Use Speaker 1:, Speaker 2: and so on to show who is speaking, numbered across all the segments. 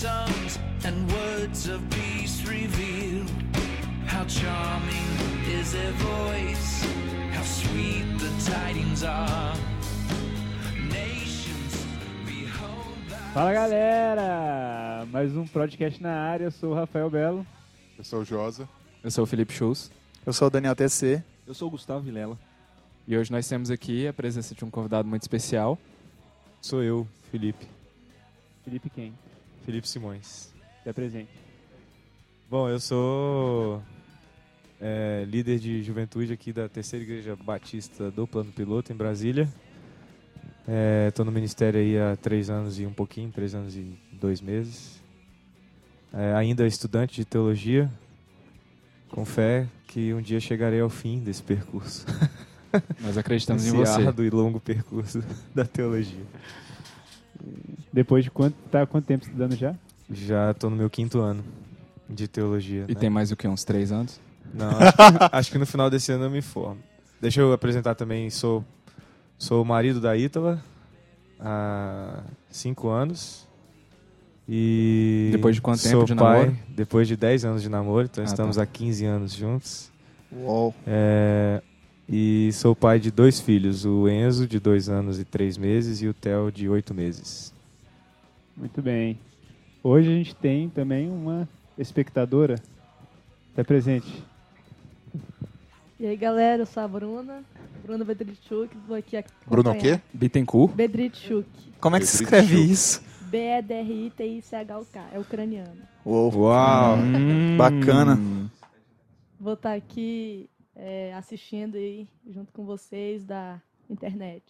Speaker 1: tongues and words of peace reveal. How charming is their voice, how sweet the tidings are. Nations behold
Speaker 2: Fala galera! Mais um podcast na área, eu sou o Rafael Belo.
Speaker 3: Eu sou o Josa.
Speaker 4: Eu sou o Felipe Schultz
Speaker 5: Eu sou o Daniel TC.
Speaker 6: Eu sou o Gustavo Vilela.
Speaker 4: e hoje nós temos aqui a presença de um convidado muito especial.
Speaker 7: Sou eu, Felipe.
Speaker 2: Felipe quem?
Speaker 7: Felipe Simões.
Speaker 2: Se apresente.
Speaker 7: Bom, eu sou é, líder de juventude aqui da Terceira Igreja Batista do Plano Piloto, em Brasília. Estou no ministério aí há três anos e um pouquinho, três anos e dois meses. É, ainda estudante de teologia, com fé que um dia chegarei ao fim desse percurso.
Speaker 4: Nós acreditamos em
Speaker 7: Esse
Speaker 4: você.
Speaker 7: árduo e longo percurso da teologia.
Speaker 2: Depois de quanto, tá quanto tempo estudando já?
Speaker 7: Já estou no meu quinto ano de teologia.
Speaker 4: E
Speaker 7: né?
Speaker 4: tem mais o que? Uns três anos?
Speaker 7: Não, acho que, acho que no final desse ano eu me formo. Deixa eu apresentar também, sou, sou o marido da Ítala há cinco anos. E
Speaker 4: Depois de quanto tempo
Speaker 7: sou
Speaker 4: de
Speaker 7: pai,
Speaker 4: namoro?
Speaker 7: Depois de 10 anos de namoro, então
Speaker 4: Ah,
Speaker 7: estamos
Speaker 4: tá.
Speaker 7: há 15 anos juntos.
Speaker 5: Uou.
Speaker 7: É, e sou pai de dois filhos, o Enzo, de dois anos e três meses, e o Theo, de oito meses.
Speaker 2: Muito bem. Hoje a gente tem também uma espectadora. Está presente.
Speaker 8: E aí, galera, eu sou a Bruna, Bruna Bedrichuk, vou aqui
Speaker 3: Bruno o
Speaker 8: acompanhar.
Speaker 3: quê?
Speaker 4: Bittencourt?
Speaker 8: Bedrichuk,
Speaker 5: Como é que se escreve isso?
Speaker 8: B-E-D-R-I-T-I-C-H-U-K, é ucraniano.
Speaker 5: Uou.
Speaker 7: Uau!
Speaker 5: Bacana.
Speaker 8: Vou estar aqui é, assistindo aí, junto com vocês, da internet.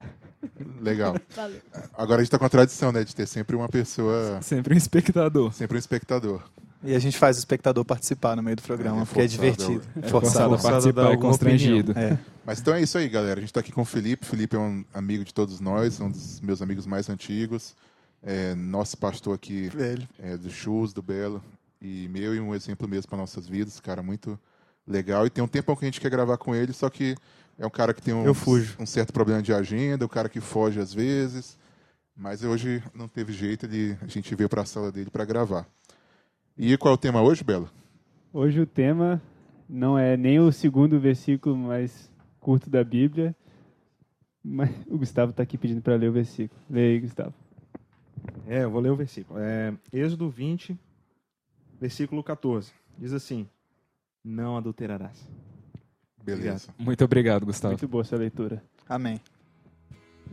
Speaker 3: Legal.
Speaker 8: Valeu.
Speaker 3: Agora a gente tá com a tradição, né? De ter sempre uma pessoa,
Speaker 4: Sempre um espectador.
Speaker 3: sempre um espectador.
Speaker 5: E a gente faz o espectador participar no meio do programa,
Speaker 3: É,
Speaker 5: porque é divertido.
Speaker 4: É
Speaker 5: Forçado.
Speaker 4: forçado a participar
Speaker 7: alguma
Speaker 4: constrangido.
Speaker 5: É.
Speaker 3: Mas então é isso aí, galera. A gente tá aqui com o Felipe. Felipe é um amigo de todos nós, um dos meus amigos mais antigos. É, nosso pastor aqui
Speaker 5: Velho.
Speaker 3: é, do Chus, do Belo, e meu, e um exemplo mesmo para nossas vidas. Cara muito legal. E tem um tempão que a gente quer gravar com ele, só que é um cara que tem um,
Speaker 7: Eu fujo.
Speaker 3: um certo problema de agenda, o cara que foge às vezes. Mas hoje não teve jeito, ele, a gente veio para a sala dele para gravar. E qual é o tema hoje, Belo?
Speaker 2: Hoje o tema não é nem o segundo versículo mais curto da Bíblia, mas o Gustavo está aqui pedindo para ler o versículo. Lê aí, Gustavo.
Speaker 6: É, eu vou ler o versículo. É, Êxodo 20, versículo 14. Diz assim: Não adulterarás.
Speaker 3: Beleza.
Speaker 4: Muito obrigado, Gustavo.
Speaker 2: Muito boa essa leitura.
Speaker 5: Amém.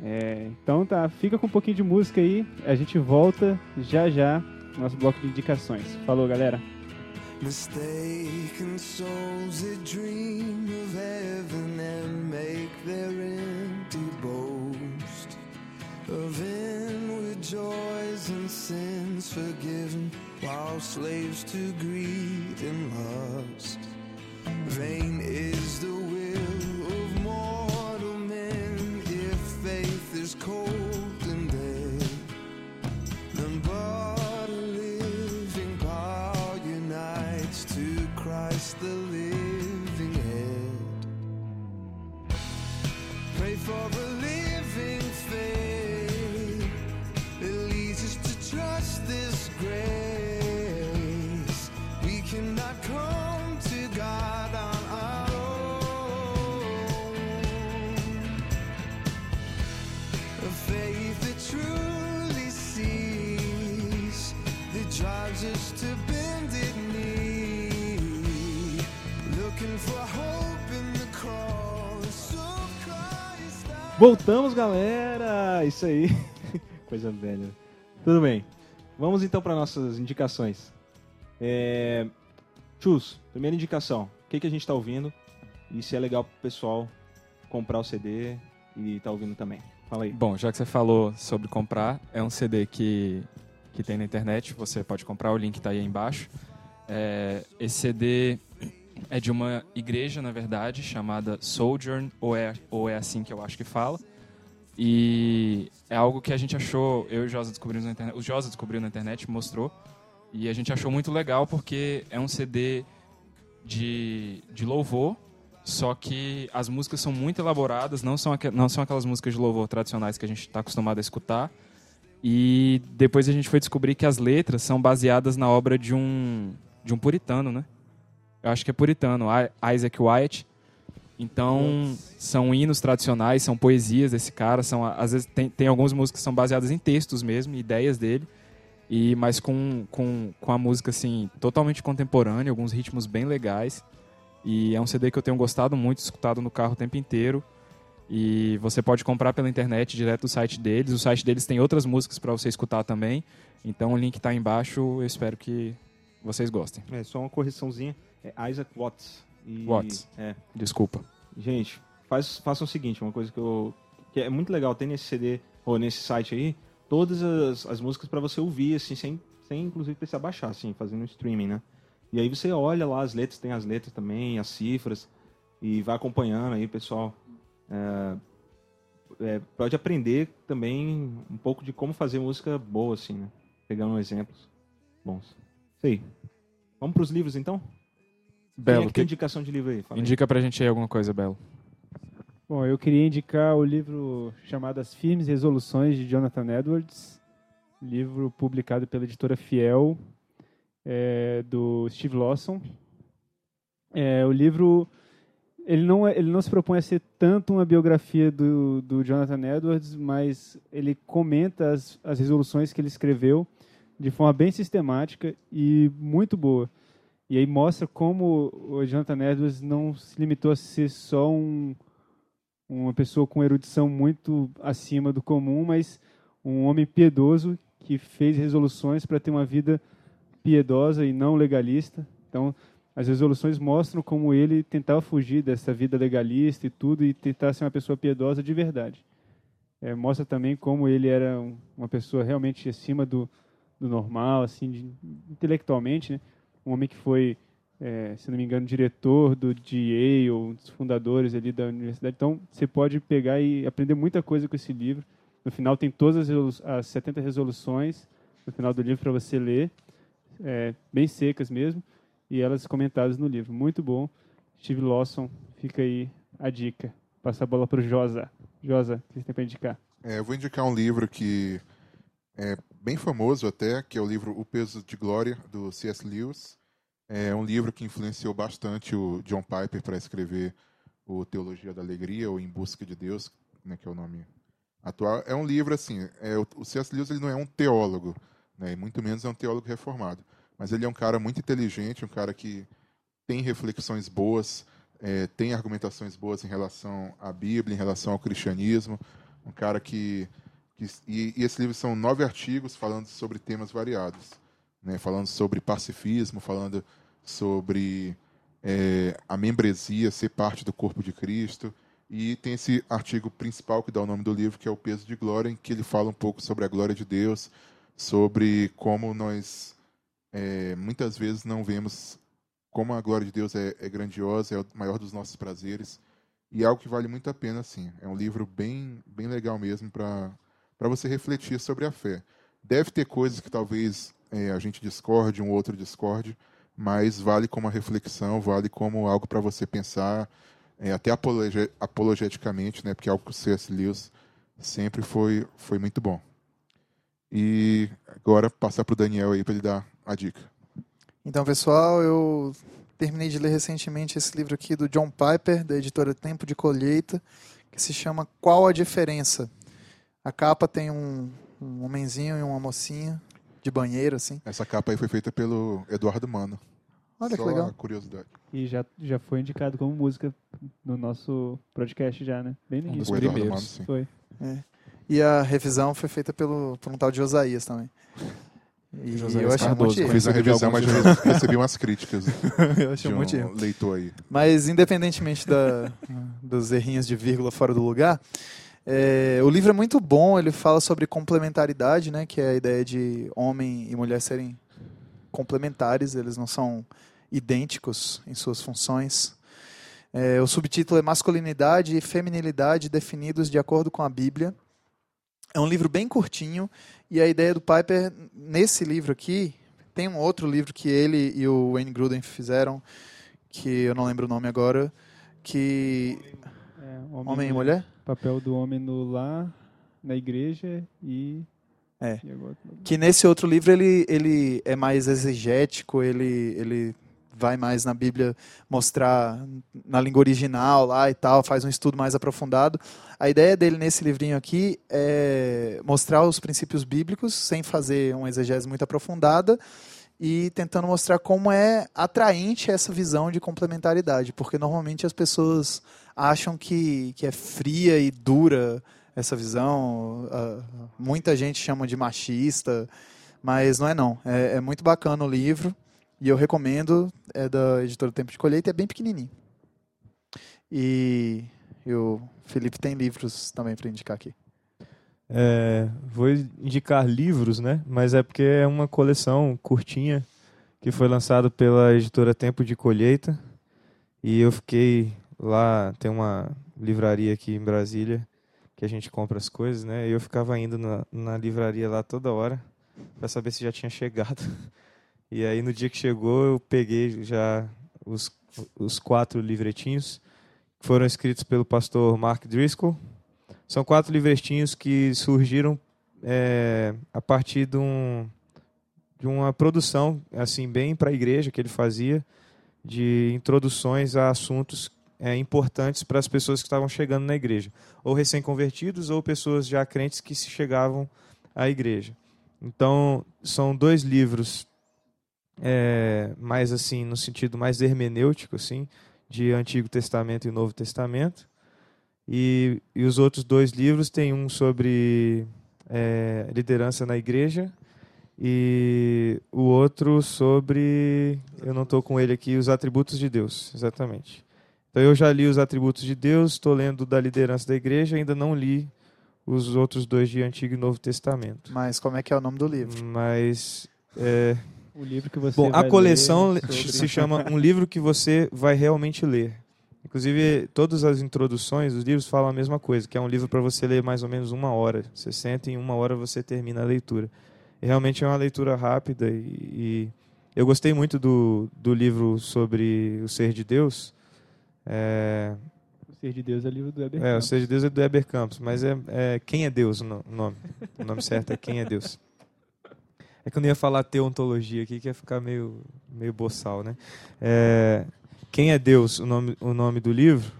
Speaker 2: É, então tá, fica com um pouquinho de música aí. A gente volta já já no nosso bloco de indicações. Falou, galera.
Speaker 1: Mistaken souls that dream of heaven and make their empty boast of inward joys and sins forgiven while slaves to greed and lust. Vain is the will
Speaker 6: Voltamos, galera! Isso aí. Coisa velha. Tudo bem. Vamos então para nossas indicações. É... Chus, primeira indicação. O que, que a gente está ouvindo? E se é legal pro pessoal comprar o CD e tá ouvindo também. Fala aí.
Speaker 4: Bom, já que você falou sobre comprar, é um CD que, que tem na internet, você pode comprar, o link está aí embaixo. É, esse CD é de uma igreja, na verdade, chamada Sojourn, ou é, ou é assim que eu acho que fala. E é algo que a gente achou, eu e o Josa descobrimos na internet, o Josa descobriu na internet, mostrou, e a gente achou muito legal porque é um CD de, de louvor Só que as músicas são muito elaboradas, não são, não são aquelas músicas de louvor tradicionais que a gente está acostumado a escutar. E depois a gente foi descobrir que as letras são baseadas na obra de um, de um puritano, né? Eu acho que é puritano, Isaac Wyatt. Então, são hinos tradicionais, são poesias desse cara, são às vezes tem, tem algumas músicas que são baseadas em textos mesmo, ideias dele, e mas com, com, com a música assim totalmente contemporânea, alguns ritmos bem legais. E é um CD que eu tenho gostado muito, escutado no carro o tempo inteiro. E você pode comprar pela internet direto do site deles. O site deles tem outras músicas para você escutar também. Então o link está embaixo. Eu espero que vocês gostem.
Speaker 6: É, só uma correçãozinha. É Isaac Watts. E-
Speaker 4: Watts.
Speaker 6: É.
Speaker 4: Desculpa.
Speaker 6: Gente, faz, façam o seguinte, uma coisa que eu que é muito legal ter nesse CD ou nesse site aí, todas as, as músicas para você ouvir assim, sem sem inclusive precisar baixar, assim, fazendo streaming, né? E aí você olha lá as letras, tem as letras também, as cifras e vai acompanhando aí, pessoal. É, é, pode aprender também um pouco de como fazer música boa, assim, né? Pegando exemplos bons. Isso aí. Vamos para os livros, então? Quem é
Speaker 4: Belo,
Speaker 6: que tem indicação de livro aí? Fala aí.
Speaker 4: indica pra gente aí alguma coisa, Belo.
Speaker 2: Bom, eu queria indicar o livro chamado As Firmes Resoluções de Jonathan Edwards, livro publicado pela editora Fiel, é, do Steve Lawson. É, o livro ele não, é- ele não se propõe a ser tanto uma biografia do, do Jonathan Edwards, mas ele comenta as, as resoluções que ele escreveu de forma bem sistemática e muito boa. E aí mostra como o Jonathan Edwards não se limitou a ser só um, uma pessoa com erudição muito acima do comum, mas um homem piedoso que fez resoluções para ter uma vida piedosa e não legalista. Então, as resoluções mostram como ele tentava fugir dessa vida legalista e tudo e tentar ser uma pessoa piedosa de verdade. É, mostra também como ele era um- uma pessoa realmente acima do, do normal, assim, de- intelectualmente, né? Um homem que foi, é, se não me engano, diretor do DA, um dos fundadores ali da universidade. Então, você pode pegar e aprender muita coisa com esse livro. No final tem todas as, as 70 resoluções no final do livro para você ler, é, bem secas mesmo, e elas comentadas no livro. Muito bom. Steve Lawson, fica aí a dica. Passa a bola para o Josa. Josa, o que você tem para indicar?
Speaker 3: É, eu vou indicar um livro que é bem famoso até, que é o livro O Peso de Glória, do C.S. Lewis. É um livro que influenciou bastante o John Piper para escrever o Teologia da Alegria, ou Em Busca de Deus, né, que é o nome atual. É um livro, assim, é, o C.S. Lewis ele não é um teólogo, né, e muito menos é um teólogo reformado. Mas ele é um cara muito inteligente, um cara que tem reflexões boas, é, tem argumentações boas em relação à Bíblia, em relação ao cristianismo, um cara que, que e, e esse livro são nove artigos falando sobre temas variados, né? Falando sobre pacifismo, falando sobre é, a membresia, ser parte do corpo de Cristo. E tem esse artigo principal que dá o nome do livro, que é o Peso de Glória, em que ele fala um pouco sobre a glória de Deus, sobre como nós é, muitas vezes não vemos como a glória de Deus é, é grandiosa, é o maior dos nossos prazeres. E é algo que vale muito a pena, assim. É um livro bem, bem legal mesmo para você refletir sobre a fé. Deve ter coisas que talvez é, a gente discorde, um outro discorde, mas vale como uma reflexão, vale como algo para você pensar, é, até apologe, apologeticamente, né, porque é algo que o C.S. Lewis sempre foi, foi muito bom. E agora passar para o Daniel aí para ele dar a dica.
Speaker 5: Então, pessoal, eu terminei de ler recentemente esse livro aqui do John Piper, da editora Tempo de Colheita, que se chama Qual a Diferença? A capa tem um, um homenzinho e uma mocinha de banheiro, assim.
Speaker 3: Essa capa aí foi feita pelo Eduardo Mano.
Speaker 5: Olha
Speaker 3: Só
Speaker 5: que legal.
Speaker 3: curiosidade.
Speaker 2: E já, já foi indicado como música no nosso podcast já, né? Bem no
Speaker 4: Um dos
Speaker 2: início.
Speaker 3: Eduardo
Speaker 4: primeiros.
Speaker 3: Sim.
Speaker 2: Foi.
Speaker 5: E a revisão foi feita pelo, por um tal de Osaías também. E
Speaker 4: Josias
Speaker 5: eu achei um
Speaker 4: Cardoso,
Speaker 5: monte de
Speaker 3: Eu
Speaker 5: erro.
Speaker 3: fiz a revisão, mas eu recebi umas críticas
Speaker 5: Eu achei
Speaker 3: de
Speaker 5: um monte de erro.
Speaker 3: um leitor aí.
Speaker 5: Mas, independentemente da, dos errinhos de vírgula fora do lugar, é, o livro é muito bom. Ele fala sobre complementaridade, né, que é a ideia de homem e mulher serem complementares, eles não são idênticos em suas funções. É, o subtítulo é Masculinidade e Feminilidade definidos de acordo com a Bíblia. É um livro bem curtinho e a ideia do Piper nesse livro aqui tem um outro livro que ele e o Wayne Gruden fizeram que eu não lembro o nome agora, que
Speaker 2: É,
Speaker 5: homem e mulher?
Speaker 2: Papel do homem no lar, na igreja e.
Speaker 5: É. Que nesse outro livro ele, ele é mais exegético, ele, ele vai mais na Bíblia mostrar na língua original lá e tal, faz um estudo mais aprofundado. A ideia dele nesse livrinho aqui é mostrar os princípios bíblicos sem fazer uma exegese muito aprofundada e tentando mostrar como é atraente essa visão de complementaridade, porque normalmente as pessoas acham que, que é fria e dura essa visão. ah, muita gente chama de machista, mas não é não. É, é muito bacana o livro e eu recomendo. É da editora Tempo de Colheita é bem pequenininho. E, e o Felipe tem livros também para indicar aqui.
Speaker 7: É, vou indicar livros, né? Mas é porque é uma coleção curtinha que foi lançado pela editora Tempo de Colheita. E eu fiquei lá, tem uma livraria aqui em Brasília que a gente compra as coisas, né? E eu ficava indo na, na livraria lá toda hora para saber se já tinha chegado. E aí no dia que chegou eu peguei já os, os quatro livretinhos que foram escritos pelo pastor Mark Driscoll. São quatro livretinhos que surgiram é, a partir de, um, de uma produção assim bem para a igreja que ele fazia de introduções a assuntos é, importantes para as pessoas que estavam chegando na igreja, ou recém-convertidos ou pessoas já crentes que se chegavam à igreja. Então são dois livros é, mais assim no sentido mais hermenêutico assim de Antigo Testamento e Novo Testamento. E, e os outros dois livros tem um sobre é, liderança na igreja e o outro sobre eu não estou com ele aqui os atributos de Deus exatamente. Então eu já li os atributos de Deus estou lendo da liderança da igreja ainda não li os outros dois de Antigo e Novo Testamento.
Speaker 5: Mas como é que é o nome do livro?
Speaker 7: mas é,
Speaker 2: O livro que você.
Speaker 7: Bom, a coleção
Speaker 2: sobre-
Speaker 7: se chama Um Livro que Você Vai Realmente Ler. Inclusive, todas as introduções dos livros falam a mesma coisa, que é um livro para você ler mais ou menos uma hora. Você senta e em uma hora você termina a leitura. E realmente é uma leitura rápida e, e eu gostei muito do, do livro sobre o ser de Deus. É,
Speaker 2: O Ser de Deus é o livro do Heber
Speaker 7: é, o
Speaker 2: Campos.
Speaker 7: ser de Deus é do Heber Campos, mas é, é Quem é Deus o nome. O nome certo é Quem é Deus. É que eu não ia falar teontologia aqui, que ia ficar meio, meio boçal, né? É, Quem é Deus, o nome, o nome do livro.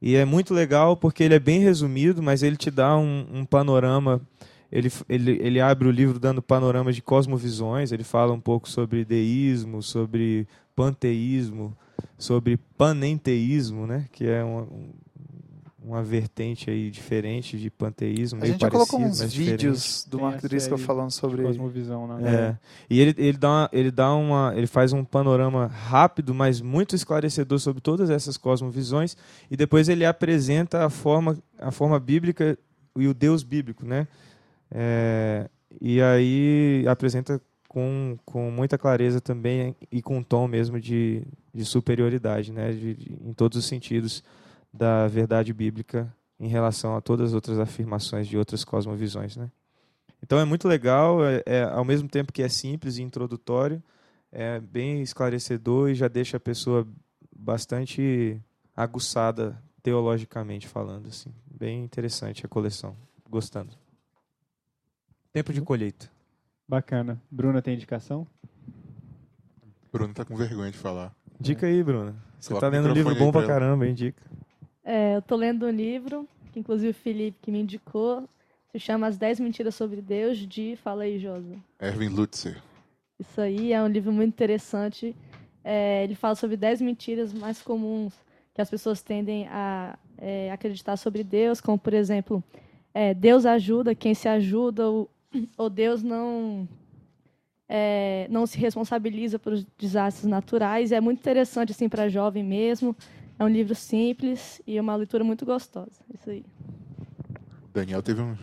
Speaker 7: E é muito legal porque ele é bem resumido, mas ele te dá um, um panorama. Ele, ele, ele abre o livro dando panorama de cosmovisões. Ele fala um pouco sobre deísmo, sobre panteísmo, sobre panenteísmo, né? Que é um- uma vertente aí diferente de panteísmo.
Speaker 5: A gente já colocou uns vídeos do
Speaker 2: a
Speaker 5: Driscoll falando sobre.
Speaker 2: Cosmovisão, né?
Speaker 7: É. E ele, ele, dá uma, ele dá uma. Ele faz um panorama rápido, mas muito esclarecedor sobre todas essas cosmovisões. E depois ele apresenta a forma, a forma bíblica e o Deus bíblico, né? É, e aí apresenta com, com muita clareza também e com um tom mesmo de, de superioridade, né? De, de- em todos os sentidos da verdade bíblica em relação a todas as outras afirmações de outras cosmovisões, né? Então é muito legal, é, é, ao mesmo tempo que é simples e introdutório, é bem esclarecedor e já deixa a pessoa bastante aguçada teologicamente falando, assim. Bem interessante a coleção, gostando. Tempo de colheita.
Speaker 2: Bacana. Bruna tem indicação?
Speaker 3: Bruno tá com vergonha de falar.
Speaker 7: Dica aí, Bruna. Você
Speaker 3: Coloca
Speaker 7: tá lendo um livro bom pra
Speaker 3: pra
Speaker 7: caramba, hein?
Speaker 8: É, eu tô lendo um livro, que inclusive o Felipe que me indicou, se chama As 10 Mentiras sobre Deus, de... Fala aí, Josa.
Speaker 3: Erwin Lutzer.
Speaker 8: Isso aí é um livro muito interessante. É, ele fala sobre 10 mentiras mais comuns que as pessoas tendem a é, acreditar sobre Deus, como, por exemplo, é, Deus ajuda quem se ajuda, ou, ou Deus não, é, não se responsabiliza por desastres naturais. É muito interessante assim, para jovem mesmo. É um livro simples e uma leitura muito gostosa. Isso aí.
Speaker 3: Daniel teve um, uma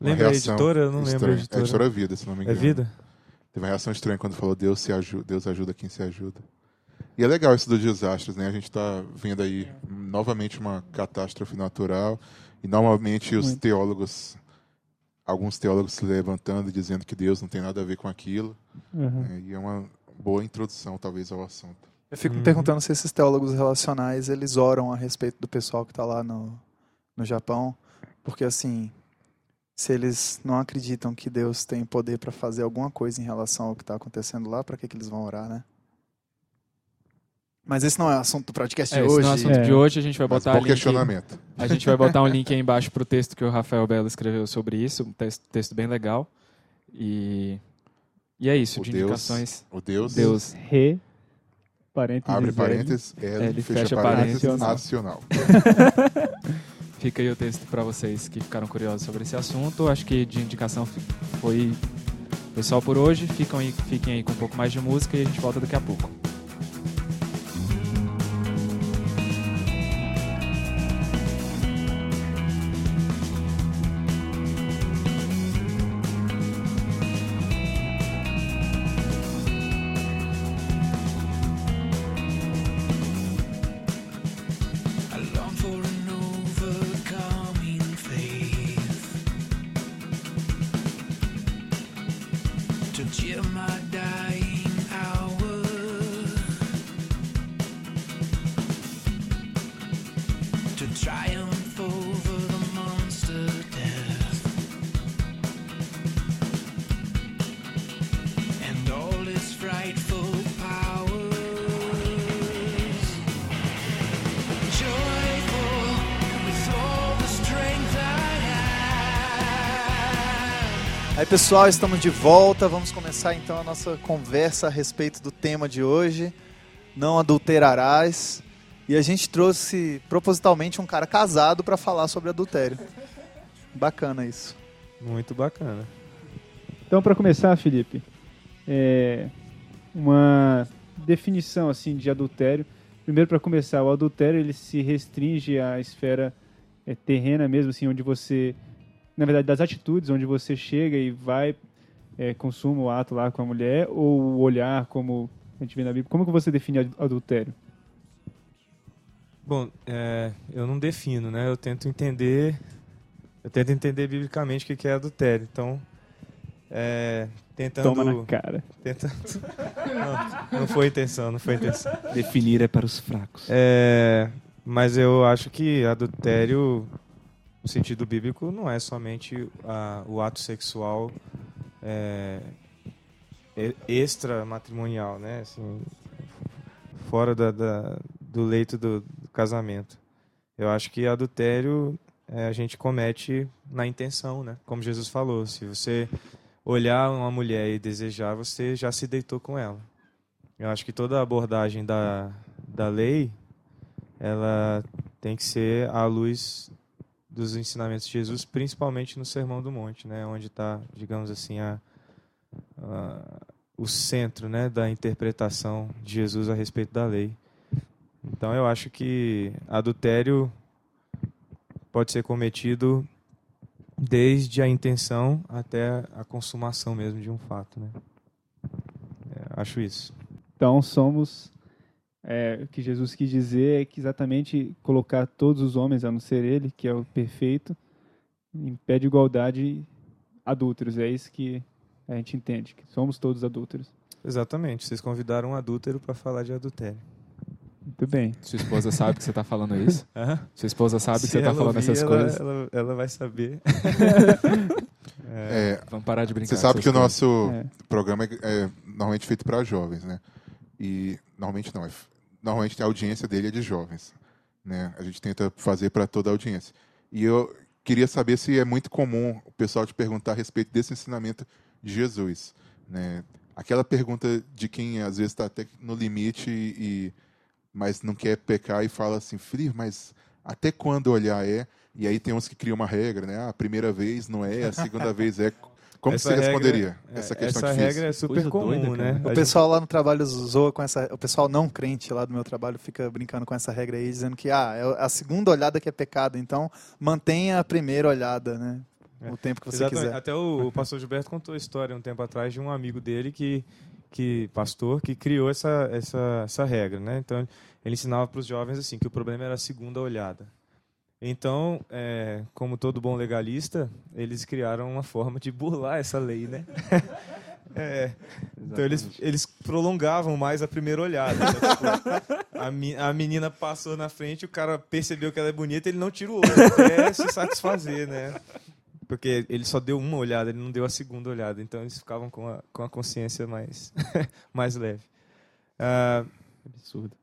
Speaker 7: Lembra a
Speaker 3: reação
Speaker 7: editora? Eu não lembro a editora.
Speaker 3: É Editora Vida, se não me
Speaker 7: É
Speaker 3: engano.
Speaker 7: vida?
Speaker 3: Teve uma reação estranha quando falou Deus, se ajuda, Deus ajuda quem se ajuda. E é legal isso dos desastres, né? A gente está vendo aí novamente uma catástrofe natural e normalmente os
Speaker 2: Muito.
Speaker 3: teólogos, alguns teólogos se levantando e dizendo que Deus não tem nada a ver com aquilo.
Speaker 2: Uhum.
Speaker 3: né? E é uma boa introdução, talvez, ao assunto.
Speaker 5: Eu fico me
Speaker 7: Uhum.
Speaker 5: perguntando se esses teólogos relacionais eles oram a respeito do pessoal que está lá no, no Japão, porque assim, se eles não acreditam que Deus tem poder para fazer alguma coisa em relação ao que está acontecendo lá, para que, que eles vão orar, né? Mas esse não é o assunto do podcast
Speaker 4: É,
Speaker 5: de
Speaker 4: esse
Speaker 5: hoje.
Speaker 4: não é o assunto
Speaker 2: É.
Speaker 4: de hoje, a gente vai
Speaker 3: Mas
Speaker 4: botar
Speaker 3: bom
Speaker 4: link,
Speaker 3: questionamento.
Speaker 4: a gente vai botar um link aí embaixo pro texto que o Rafael Belo escreveu sobre isso, um texto, texto bem legal. E e é isso,
Speaker 3: O
Speaker 4: de
Speaker 3: Deus,
Speaker 4: indicações.
Speaker 3: o Deus,
Speaker 4: Deus
Speaker 2: Re, parênteses,
Speaker 3: abre parênteses, L,
Speaker 4: L,
Speaker 3: fecha,
Speaker 4: fecha
Speaker 3: parênteses,
Speaker 2: parênteses.
Speaker 3: nacional.
Speaker 4: Fica aí o texto para vocês que ficaram curiosos sobre esse assunto. Acho que de indicação foi, foi só por hoje. Ficam aí, fiquem aí com um pouco mais de música e a gente volta daqui a pouco.
Speaker 5: Pessoal, estamos de volta. Vamos começar então a nossa conversa a respeito do tema de hoje. Não adulterarás. E a gente trouxe propositalmente um cara casado para falar sobre adultério. Bacana isso.
Speaker 7: Muito bacana.
Speaker 2: Então, para começar, Felipe, é, uma definição assim de adultério. Primeiro, para começar, o adultério ele se restringe à esfera é, terrena mesmo, assim, onde você, na verdade, das atitudes, onde você chega e vai é, consuma o ato lá com a mulher, ou o olhar, como a gente vê na Bíblia. Como que você define ad- adultério?
Speaker 7: Bom, é, eu não defino, né? Eu tento entender, eu tento entender biblicamente o que que é adultério. Então, é, tentando,
Speaker 2: Toma na cara.
Speaker 7: tentando, não, não foi intenção, não foi intenção.
Speaker 6: Definir é para os fracos.
Speaker 7: É, mas eu acho que adultério, no sentido bíblico, não é somente o ato sexual é, extramatrimonial, né? Assim, fora da, da- do leito do, do casamento. Eu acho que adultério é, a gente comete na intenção, né? Como Jesus falou, se você olhar uma mulher e desejar, você já se deitou com ela. Eu acho que toda abordagem da, da lei ela tem que ser à luz dos ensinamentos de Jesus, principalmente no Sermão do Monte, né, onde está, digamos assim, a, a- o centro, né, da interpretação de Jesus a respeito da lei. Então, eu acho que adultério pode ser cometido desde a intenção até a consumação mesmo de um fato, né? É, acho isso.
Speaker 2: Então somos é, o que Jesus quis dizer é que exatamente colocar todos os homens, a não ser ele, que é o perfeito, em pé de igualdade adúlteros. É isso que a gente entende, que somos todos adúlteros.
Speaker 7: Exatamente. Vocês convidaram um adúltero para falar de adultério.
Speaker 2: Muito bem.
Speaker 4: Sua esposa sabe que você tá falando isso? Sua esposa sabe que
Speaker 7: Se
Speaker 4: você tá
Speaker 7: ela
Speaker 4: falando
Speaker 7: ouvir,
Speaker 4: essas
Speaker 7: ela,
Speaker 4: coisas?
Speaker 7: Ela, ela vai saber.
Speaker 3: É,
Speaker 4: Vamos parar de brincar.
Speaker 3: Você sabe que o
Speaker 4: coisas.
Speaker 3: nosso
Speaker 2: É.
Speaker 3: programa é, é normalmente feito para jovens, né? E normalmente não, é, normalmente a audiência dele é de jovens, né? A gente tenta fazer para toda a audiência. E eu queria saber se é muito comum o pessoal te perguntar a respeito desse ensinamento de Jesus, né? Aquela pergunta de quem às vezes está até no limite e mas não quer pecar e fala assim, filho, mas até quando olhar é? E aí tem uns que criam uma regra, né? Ah, a primeira vez não é, a segunda vez é. Como
Speaker 7: Essa
Speaker 3: você
Speaker 7: regra-
Speaker 3: responderia
Speaker 7: é,
Speaker 3: essa questão
Speaker 7: essa
Speaker 3: difícil?
Speaker 7: regra é super
Speaker 6: Coisa
Speaker 7: comum,
Speaker 6: doida,
Speaker 7: né?
Speaker 5: O pessoal lá no trabalho zoa com essa. O pessoal não crente lá do meu trabalho fica brincando com essa regra aí, dizendo que ah, é a segunda olhada que é pecado, então mantenha a primeira olhada, né?
Speaker 7: É.
Speaker 5: O tempo que você
Speaker 7: Exatamente.
Speaker 5: quiser.
Speaker 7: Até o, o pastor Gilberto contou a história um tempo atrás de um amigo dele que, que pastor, que criou essa, essa, essa regra, né? Então ele ensinava para os jovens assim que o problema era a segunda olhada. Então, é, como todo bom legalista, eles criaram uma forma de burlar essa lei, né? É. Então eles, eles prolongavam mais a primeira olhada. né? Tipo, a, a menina passou na frente, o cara percebeu que ela é bonita, ele não tira o olho até se satisfazer, né? Porque ele só deu uma olhada, ele não deu a segunda olhada. Então eles ficavam com a, com a consciência mais, mais leve. Ah,
Speaker 6: Absurdo.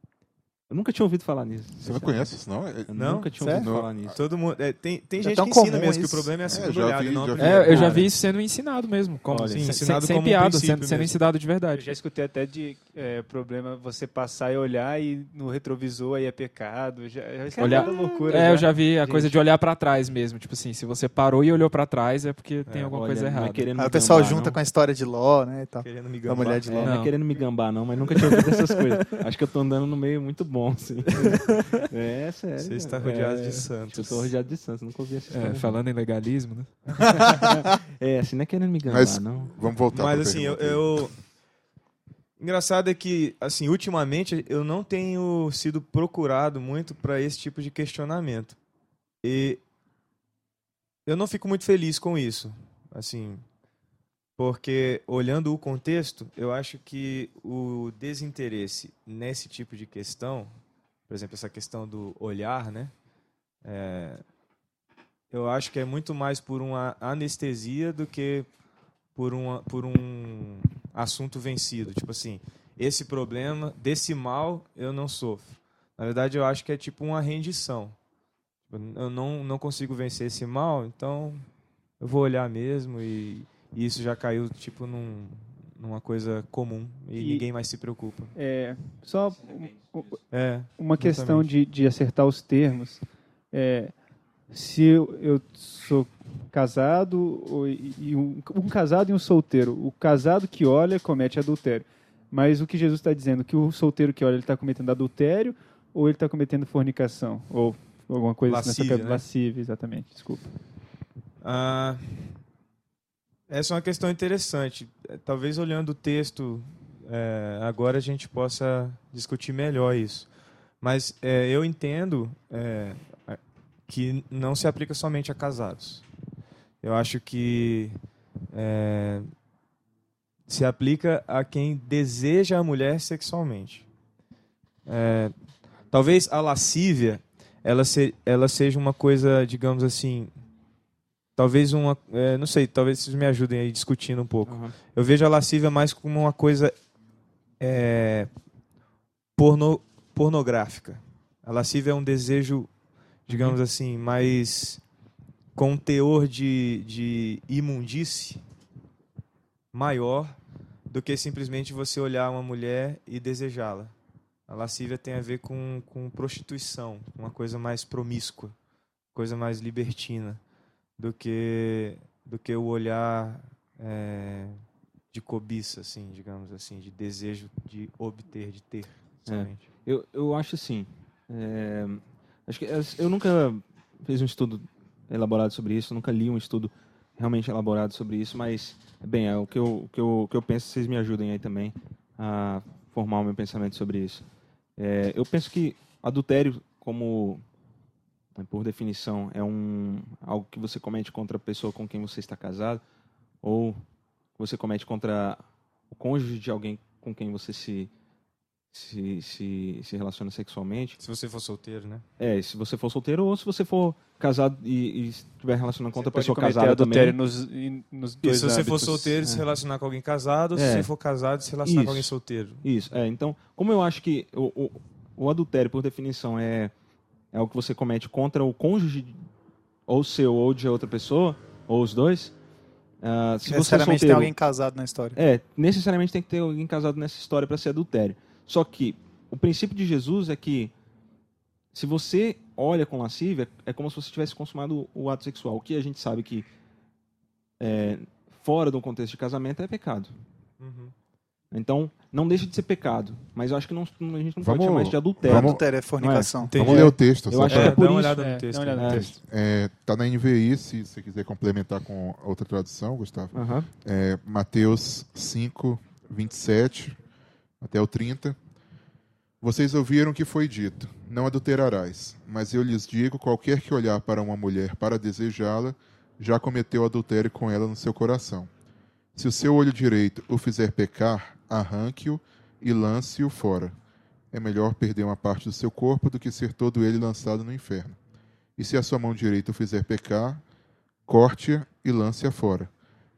Speaker 6: Eu nunca tinha ouvido falar nisso.
Speaker 3: Você não conhece isso, não? É-
Speaker 6: Eu
Speaker 7: Não?
Speaker 6: nunca tinha
Speaker 5: Sério?
Speaker 6: ouvido falar nisso.
Speaker 7: todo mundo, é, tem tem
Speaker 5: É
Speaker 7: gente que ensina
Speaker 5: comum
Speaker 7: mesmo que o
Speaker 5: isso.
Speaker 7: problema é a segunda
Speaker 3: já vi,
Speaker 7: olhada, não a
Speaker 3: vi.
Speaker 7: primeira.
Speaker 4: É, eu já vi isso sendo ensinado mesmo. Como,
Speaker 6: Olha,
Speaker 4: sem,
Speaker 7: ensinado
Speaker 4: sem
Speaker 7: como
Speaker 4: piada, sendo, sendo ensinado de
Speaker 2: Eu
Speaker 4: verdade.
Speaker 2: já escutei até de é, problema você passar e olhar e no retrovisor aí é pecado. Já, já escutei
Speaker 4: Olhar-
Speaker 2: loucura.
Speaker 4: É, eu já vi a
Speaker 2: Gente.
Speaker 4: coisa de olhar pra trás mesmo. Tipo assim, se você parou e olhou pra trás é porque tem
Speaker 7: É,
Speaker 4: alguma
Speaker 6: Olha,
Speaker 4: coisa
Speaker 6: é
Speaker 4: errada.
Speaker 6: querendo
Speaker 5: Aí o pessoal
Speaker 6: gambar,
Speaker 5: junta
Speaker 6: não.
Speaker 5: com a história de Ló, né, e tal.
Speaker 7: Querendo me
Speaker 5: A
Speaker 7: gambar.
Speaker 5: mulher de
Speaker 6: É,
Speaker 5: Ló.
Speaker 6: não é querendo me gambar, não, mas nunca tinha ouvido essas coisas. Acho que eu tô andando no meio muito bom, assim. É, sério.
Speaker 7: Você está rodeado
Speaker 6: É,
Speaker 7: de santos.
Speaker 6: Eu tô rodeado de santos, nunca ouvi essa história.
Speaker 4: É, falando em legalismo, né?
Speaker 6: É, assim, não é querendo me gambar,
Speaker 3: Mas-
Speaker 6: não.
Speaker 3: Vamos voltar
Speaker 7: Mas assim, eu, eu- Engraçado é que, assim, ultimamente eu não tenho sido procurado muito para esse tipo de questionamento. E eu não fico muito feliz com isso, assim, porque olhando o contexto, eu acho que o desinteresse nesse tipo de questão, por exemplo, essa questão do olhar, né? É, eu acho que é muito mais por uma anestesia do que por, uma, por um assunto vencido. Tipo assim, esse problema, desse mal, eu não sofro. Na verdade, eu acho que é tipo uma rendição. Tipo, Eu não, não consigo vencer esse mal, então eu vou olhar mesmo e, e isso já caiu tipo num, numa coisa comum e,
Speaker 2: E-
Speaker 7: ninguém mais se preocupa.
Speaker 2: É, só um- um-
Speaker 7: É,
Speaker 2: uma questão de, de acertar os termos. É, se eu, eu sou casado ou- e, um, um casado e um solteiro, o casado que olha comete adultério. Mas o que Jesus está dizendo, que o solteiro que olha ele está cometendo adultério ou ele está cometendo fornicação ou alguma coisa nessa
Speaker 7: Lascívia, né?
Speaker 2: lascívia, exatamente. Desculpa.
Speaker 7: Ah, essa é uma questão interessante. Eh, Talvez olhando o texto, eh, agora a gente possa discutir melhor isso. Mas eh, eu entendo a- que não se aplica somente a casados. Eu acho que eh, se aplica a quem deseja a mulher sexualmente. Eh, talvez a lascívia ela, se, ela seja uma coisa, digamos assim, talvez uma, é, não sei, talvez vocês me ajudem aí discutindo um pouco.
Speaker 6: Aham.
Speaker 7: Eu vejo a lascívia mais como uma coisa é, porno, pornográfica. A lascívia é um desejo, digamos assim, mais com um teor de, de imundície maior do que simplesmente você olhar uma mulher e desejá-la. A lascívia tem a ver com, com prostituição, uma coisa mais promíscua, coisa mais libertina do que do que o olhar é, de cobiça, assim, digamos assim, de desejo de obter, de ter. somente.
Speaker 6: Eu, eu acho assim. é, acho que eu nunca fiz um estudo elaborado sobre isso, nunca li um estudo realmente elaborado sobre isso, mas, bem, é o que eu, o que eu, que eu penso, vocês me ajudem aí também a formar o meu pensamento sobre isso. É, eu penso que adultério, como né, por definição, é um algo que você comete contra a pessoa com quem você está casado, ou você comete contra o cônjuge de alguém com quem você se se, se, se relaciona sexualmente.
Speaker 7: Se você for solteiro, né?
Speaker 6: É, se você for solteiro ou se você for casado e, e estiver relacionando com outra pessoa casada também.
Speaker 2: nos, nos
Speaker 7: E
Speaker 2: dois
Speaker 7: se você for solteiro, se
Speaker 6: É.
Speaker 7: relacionar com alguém casado, se
Speaker 6: É.
Speaker 7: você for casado, se relacionar
Speaker 6: Isso.
Speaker 7: com alguém solteiro.
Speaker 6: Isso, é. Então, como eu acho que o, o, o adultério, por definição, é, é algo que você comete contra o cônjuge, ou seu ou de outra pessoa, ou os dois, ah, se você é
Speaker 5: Necessariamente tem
Speaker 6: solteiro...
Speaker 5: alguém casado na história.
Speaker 6: É, necessariamente tem que ter alguém casado nessa história para ser adultério. Só que o princípio de Jesus é que se você olha com lascívia, é como se você tivesse consumado o ato sexual. O que a gente sabe que é, fora do contexto de casamento é pecado.
Speaker 7: Uhum.
Speaker 6: Então, não deixa de ser pecado. Mas eu acho que não, a gente não
Speaker 3: Vamos-
Speaker 6: pode chamar isso de adultério.
Speaker 3: vamos-
Speaker 5: Adultério é fornicação.
Speaker 7: Entendi.
Speaker 3: Vamos ler o texto.
Speaker 6: Eu
Speaker 3: só
Speaker 6: acho
Speaker 3: pra-
Speaker 6: que
Speaker 7: É,
Speaker 6: é por
Speaker 7: dá uma
Speaker 6: isso.
Speaker 7: olhada
Speaker 2: É,
Speaker 7: no texto.
Speaker 2: dá uma olhada no
Speaker 6: É.
Speaker 2: texto.
Speaker 3: É, tá na NVI, se você quiser complementar com outra tradução, Gustavo. É, Mateus 5, 27 até o 30. Vocês ouviram o que foi dito: Não adulterarás. Mas eu lhes digo: qualquer que olhar para uma mulher para desejá-la, já cometeu adultério com ela no seu coração. Se o seu olho direito o fizer pecar, arranque-o e lance-o fora. É melhor perder uma parte do seu corpo do que ser todo ele lançado no inferno. E se a sua mão direita o fizer pecar, corte-a e lance-a fora.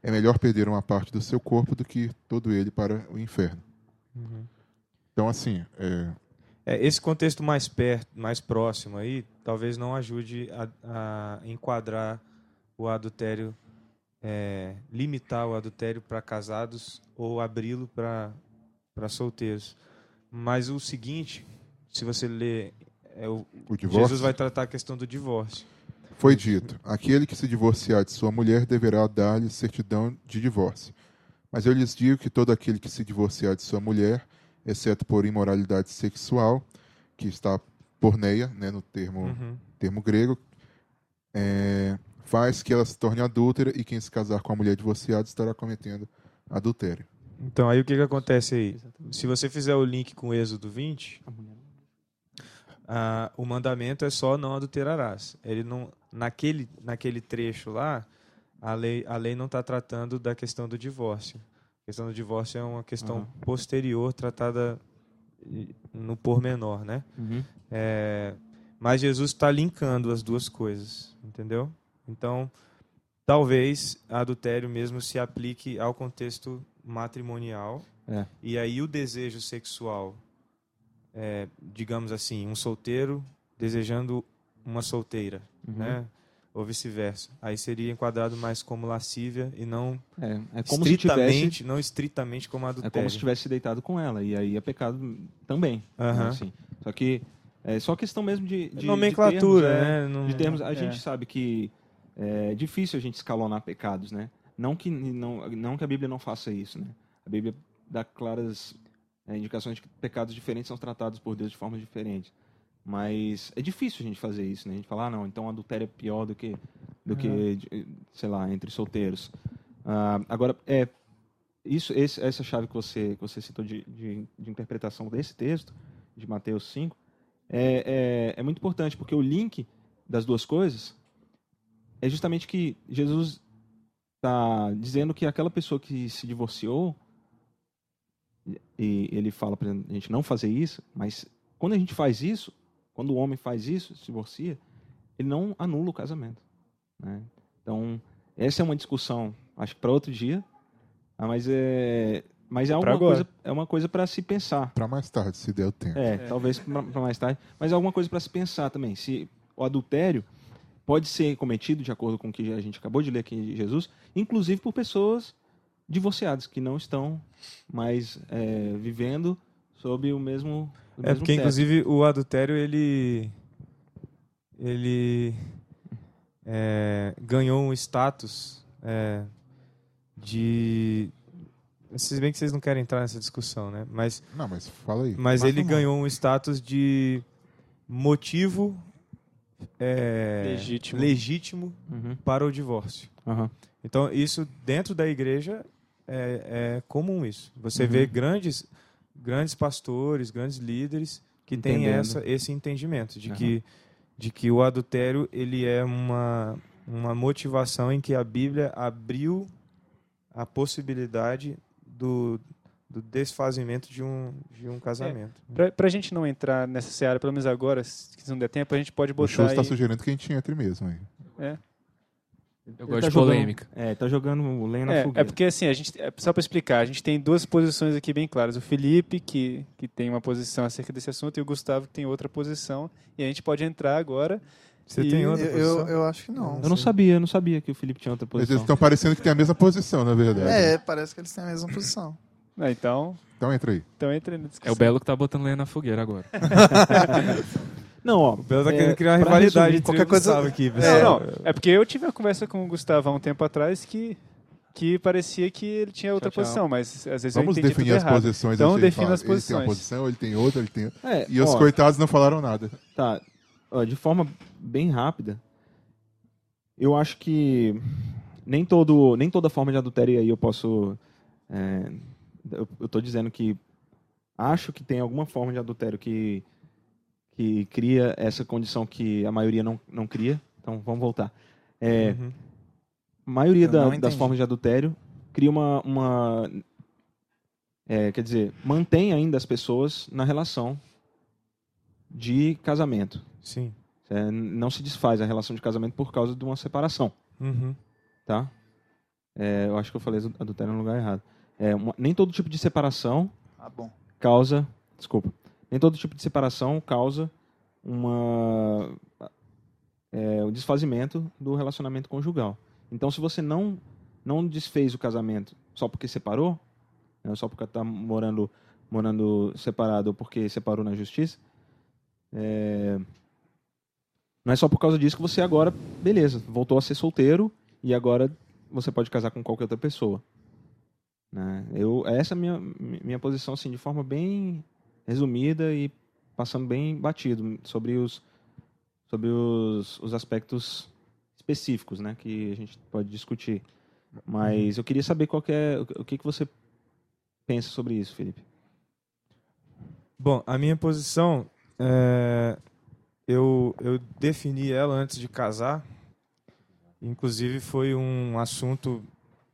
Speaker 3: É melhor perder uma parte do seu corpo do que todo ele para o inferno. Então, assim, é,
Speaker 7: É, esse contexto mais perto, mais próximo aí, talvez não ajude a, a enquadrar o adultério, é, limitar o adultério para casados ou abri-lo para solteiros. Mas o seguinte, se você ler, é, o,
Speaker 3: o.
Speaker 7: Jesus vai tratar a questão do divórcio.
Speaker 3: Foi dito: aquele que se divorciar de sua mulher deverá dar-lhe certidão de divórcio. Mas eu lhes digo que todo aquele que se divorciar de sua mulher, exceto por imoralidade sexual, que está porneia, né, no termo,
Speaker 7: Uhum.
Speaker 3: termo grego, é, faz que ela se torne adúltera e quem se casar com a mulher divorciada estará cometendo adultério.
Speaker 7: Então, aí o que, que acontece aí? Se você fizer o link com o Êxodo 20, ah, o mandamento é só não adulterarás. Ele não, naquele, naquele trecho lá, a lei, a lei não está tratando da questão do divórcio. A questão do divórcio é uma questão
Speaker 6: Aham.
Speaker 7: posterior, tratada no pormenor, né?
Speaker 6: Uhum.
Speaker 7: É, mas Jesus está linkando as duas coisas, entendeu? Então, talvez adultério mesmo se aplique ao contexto matrimonial.
Speaker 6: É.
Speaker 7: E aí o desejo sexual, é, digamos assim, um solteiro desejando uma solteira,
Speaker 6: Uhum.
Speaker 7: né? Ou vice-versa. Aí seria enquadrado mais como lascívia e não
Speaker 6: É, é como se
Speaker 7: estritamente,
Speaker 6: tivesse,
Speaker 7: não estritamente como
Speaker 6: é
Speaker 7: adultério.
Speaker 6: como se tivesse deitado com ela e aí é pecado também. né, assim. Só que é só questão mesmo de, de de
Speaker 7: nomenclatura,
Speaker 6: termos, é.
Speaker 7: né? Não-
Speaker 6: de termos, a
Speaker 2: É.
Speaker 6: gente sabe que é difícil a gente escalonar pecados, né? Não que não, não que a Bíblia não faça isso, né? A Bíblia dá claras é, indicações de que pecados diferentes são tratados por Deus de forma diferente. Mas é difícil a gente fazer isso, né? A gente falar, ah, não, então adultério é pior do que, do que de- sei lá, entre solteiros. Ah, agora, é, isso, esse, essa chave que você, que você citou de, de, de interpretação desse texto, de Mateus 5, é, é, é muito importante, porque o link das duas coisas é justamente que Jesus está dizendo que aquela pessoa que se divorciou, e ele fala para a gente não fazer isso, mas quando a gente faz isso, quando o homem faz isso, se divorcia, ele não anula o casamento. né? Então, essa é uma discussão, acho que para outro dia, ah, mas é, mas é alguma coisa, é uma coisa para se pensar.
Speaker 3: Para mais tarde, se der o tempo.
Speaker 6: É, talvez para mais tarde. Mas é alguma coisa para se pensar também. Se o adultério pode ser cometido, de acordo com o que a gente acabou de ler aqui em Jesus, inclusive por pessoas divorciadas, que não estão mais é, vivendo sob o mesmo.
Speaker 7: É
Speaker 6: mesmo
Speaker 7: porque
Speaker 6: teto.
Speaker 7: inclusive o adultério ele ele é, ganhou um status é, de se bem que vocês não querem entrar nessa discussão, né? Mas
Speaker 3: Não, mas fala aí.
Speaker 7: mas ele
Speaker 3: vamos lá.
Speaker 7: ganhou um status de motivo é,
Speaker 2: Legítimo.
Speaker 7: legítimo
Speaker 6: Uhum,
Speaker 7: para o divórcio.
Speaker 6: aham.
Speaker 7: Então, isso dentro da igreja é, é comum isso. Você
Speaker 6: Uhum.
Speaker 7: vê grandes, grandes pastores, grandes líderes que têm essa, esse entendimento de,
Speaker 6: Aham.
Speaker 7: que, de que o adultério ele é uma, uma motivação em que a Bíblia abriu a possibilidade do, do desfazimento de um, de um casamento.
Speaker 2: Pra, pra gente não entrar nessa seara, pelo menos agora, se não der tempo, a gente pode
Speaker 3: O
Speaker 2: botar
Speaker 3: Chus está
Speaker 2: aí...
Speaker 3: sugerindo que a gente entre mesmo aí.
Speaker 2: É,
Speaker 4: Eu gosto
Speaker 6: tá
Speaker 4: de
Speaker 6: jogando-
Speaker 4: polêmica.
Speaker 6: É, tá jogando lenha na
Speaker 2: É,
Speaker 6: fogueira.
Speaker 2: é porque assim, a gente, é, só para explicar, a gente tem duas posições aqui bem claras. O Felipe, que, que tem uma posição acerca desse assunto, e o Gustavo, que tem outra posição. E a gente pode entrar agora.
Speaker 7: Você
Speaker 2: E
Speaker 7: tem
Speaker 5: Eu,
Speaker 7: outra
Speaker 5: eu,
Speaker 7: posição?
Speaker 5: eu acho que não.
Speaker 6: Eu não sabia, eu não sabia que o Felipe tinha outra
Speaker 3: Mas eles
Speaker 6: posição.
Speaker 3: estão parecendo que tem a mesma posição, na verdade.
Speaker 5: É, parece que eles têm a mesma posição.
Speaker 2: Ah, então,
Speaker 3: Então entra aí.
Speaker 2: então entra aí na
Speaker 4: É o Belo que tá botando lenha na fogueira agora.
Speaker 6: Não, ó.
Speaker 7: O Belo tá
Speaker 6: é,
Speaker 7: querendo criar uma rivalidade
Speaker 6: resumir,
Speaker 7: entre
Speaker 5: qualquer
Speaker 7: o
Speaker 5: coisa-
Speaker 7: Gustavo aqui,
Speaker 2: Não,
Speaker 7: pessoal.
Speaker 2: não, é porque eu tive uma conversa com o Gustavo há um tempo atrás que, que parecia que ele tinha outra
Speaker 6: Tchau, tchau.
Speaker 2: posição, mas às vezes
Speaker 3: Vamos
Speaker 2: eu entendi
Speaker 3: definir
Speaker 2: tudo
Speaker 3: as
Speaker 2: errado.
Speaker 3: posições.
Speaker 2: Então defina as
Speaker 3: Ele tem uma
Speaker 2: posições.
Speaker 3: posição, ele tem outra, ele tem...
Speaker 6: É,
Speaker 3: E os
Speaker 6: ó,
Speaker 3: coitados não falaram nada.
Speaker 6: Tá. Ó, de forma bem rápida, eu acho que nem, todo, nem toda forma de adultério aí eu posso. é, eu, eu tô dizendo que acho que tem alguma forma de adultério que, que cria essa condição que a maioria não, não cria. Então vamos voltar. É,
Speaker 7: Uhum.
Speaker 6: a maioria da- das formas de adultério cria uma, uma é, quer dizer, mantém ainda as pessoas na relação de casamento.
Speaker 7: Sim.
Speaker 6: É, não se desfaz a relação de casamento por causa de uma separação,
Speaker 7: Uhum.
Speaker 6: tá? É, eu acho que eu falei adultério no lugar errado. É, uma- nem todo tipo de separação
Speaker 5: Ah, bom.
Speaker 6: causa, desculpa, nem todo tipo de separação causa uma é, o desfazimento do relacionamento conjugal. Então, se você não não desfez o casamento só porque separou, né, só porque está morando morando separado ou porque separou na justiça, é, não é só por causa disso que você agora, beleza, voltou a ser solteiro e agora você pode casar com qualquer outra pessoa. Né? Eu, essa é a minha, minha posição, assim, de forma bem resumida e passando bem batido sobre os, sobre os, os aspectos específicos né, que a gente pode discutir. Mas eu queria saber qual é, o que, que você pensa sobre isso, Felipe.
Speaker 7: Bom, a minha posição, é, eu, eu defini ela antes de casar. Inclusive, foi um assunto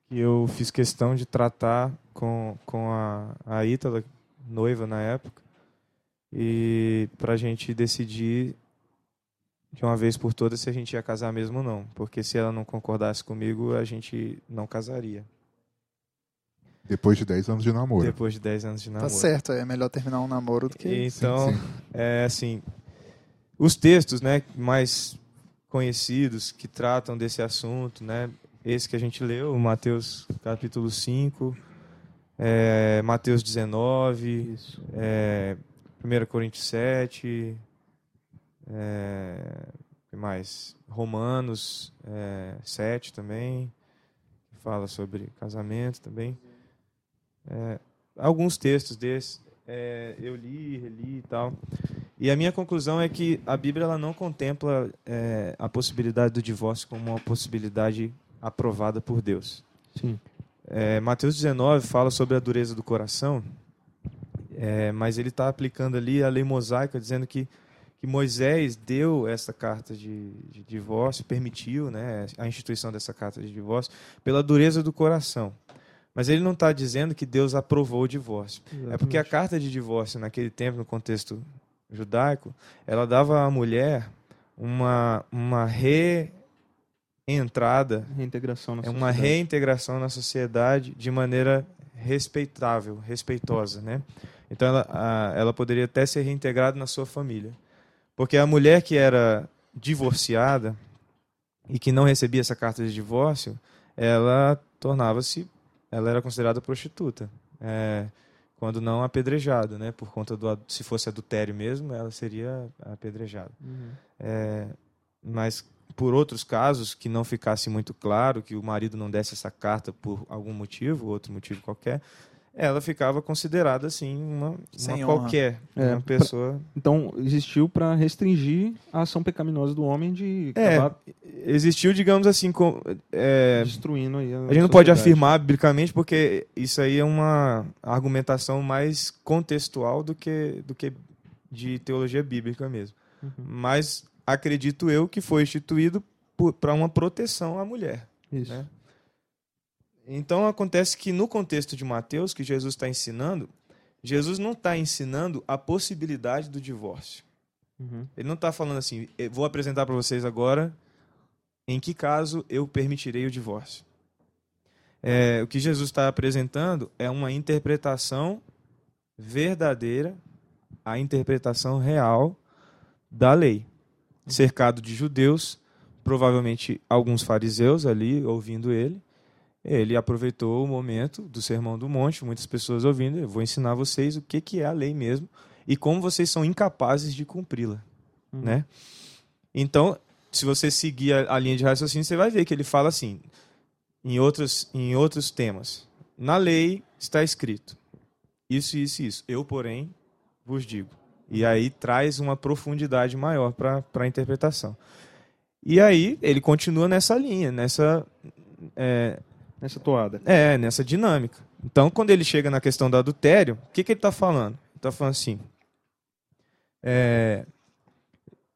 Speaker 7: que eu fiz questão de tratar com, com a, a Ítala, noiva na época, e para a gente decidir de uma vez por todas se a gente ia casar mesmo ou não. Porque se ela não concordasse comigo, a gente não casaria.
Speaker 3: Depois de 10 anos de namoro.
Speaker 7: Depois de 10 anos de
Speaker 5: Tá
Speaker 7: namoro.
Speaker 5: certo, é melhor terminar um namoro do que.
Speaker 7: Então,
Speaker 3: Sim, sim.
Speaker 7: é assim, os textos, né, mais conhecidos que tratam desse assunto, né, esse que a gente leu, Mateus capítulo 5, é, Mateus 19,
Speaker 6: Isso.
Speaker 7: é, 1 Coríntios 7, é, que mais? Romanos é, 7 também, que fala sobre casamento também. É, alguns textos desses é, eu li, reli e tal. E a minha conclusão é que a Bíblia ela não contempla é, a possibilidade do divórcio como uma possibilidade aprovada por Deus.
Speaker 6: Sim.
Speaker 7: É, Mateus 19 fala sobre a dureza do coração, é, mas ele está aplicando ali a lei mosaica, dizendo que, que Moisés deu essa carta de, de divórcio, permitiu né, a instituição dessa carta de divórcio, pela dureza do coração. Mas ele não está dizendo que Deus aprovou o divórcio. É porque a carta de divórcio, naquele tempo, no contexto judaico, ela dava à mulher uma, uma reentrada
Speaker 6: Reintegração
Speaker 7: é uma
Speaker 6: sociedade.
Speaker 7: reintegração na sociedade de maneira respeitável, respeitosa, né? Então ela, a- ela poderia até ser reintegrada na sua família, porque a mulher que era divorciada e que não recebia essa carta de divórcio, ela tornava-se, ela era considerada prostituta, é, quando não apedrejada, né? Por conta do, se fosse adultério mesmo, ela seria apedrejada.
Speaker 6: Uhum.
Speaker 7: É, mas por outros casos que não ficasse muito claro, que o marido não desse essa carta por algum motivo, outro motivo qualquer, ela ficava considerada assim uma, uma qualquer,
Speaker 6: É,
Speaker 7: uma pessoa.
Speaker 6: Então, existiu para restringir a ação pecaminosa do homem de
Speaker 7: É,
Speaker 6: acabar
Speaker 7: Existiu, digamos assim, com, é,
Speaker 6: destruindo aí a
Speaker 7: a gente não pode afirmar biblicamente porque isso aí é uma argumentação mais contextual do que do que de teologia bíblica mesmo.
Speaker 6: Uhum.
Speaker 7: Mas acredito eu que foi instituído para uma proteção à mulher.
Speaker 6: Isso.
Speaker 7: né? Então acontece que no contexto de Mateus, que Jesus está ensinando, Jesus não está ensinando a possibilidade do divórcio.
Speaker 6: Uhum.
Speaker 7: Ele não está falando assim, "Eu vou apresentar para vocês agora em que caso eu permitirei o divórcio. É, o que Jesus está apresentando é uma interpretação verdadeira, a interpretação real da lei. Cercado de judeus, provavelmente alguns fariseus ali ouvindo ele, ele aproveitou o momento do Sermão do Monte, muitas pessoas ouvindo, eu vou ensinar vocês o que, que é a lei mesmo e como vocês são incapazes de cumpri-la,
Speaker 6: Uhum.
Speaker 7: né? Então, se você seguir a, a linha de raciocínio, você vai ver que ele fala assim, em outros, em outros temas. Na lei está escrito isso, isso e isso. Eu, porém, vos digo. E aí traz uma profundidade maior para a interpretação. E aí ele continua nessa linha, nessa é,
Speaker 6: Nessa toada.
Speaker 7: é, nessa dinâmica. Então, quando ele chega na questão do adultério, o que, que ele está falando? Ele está falando assim. é,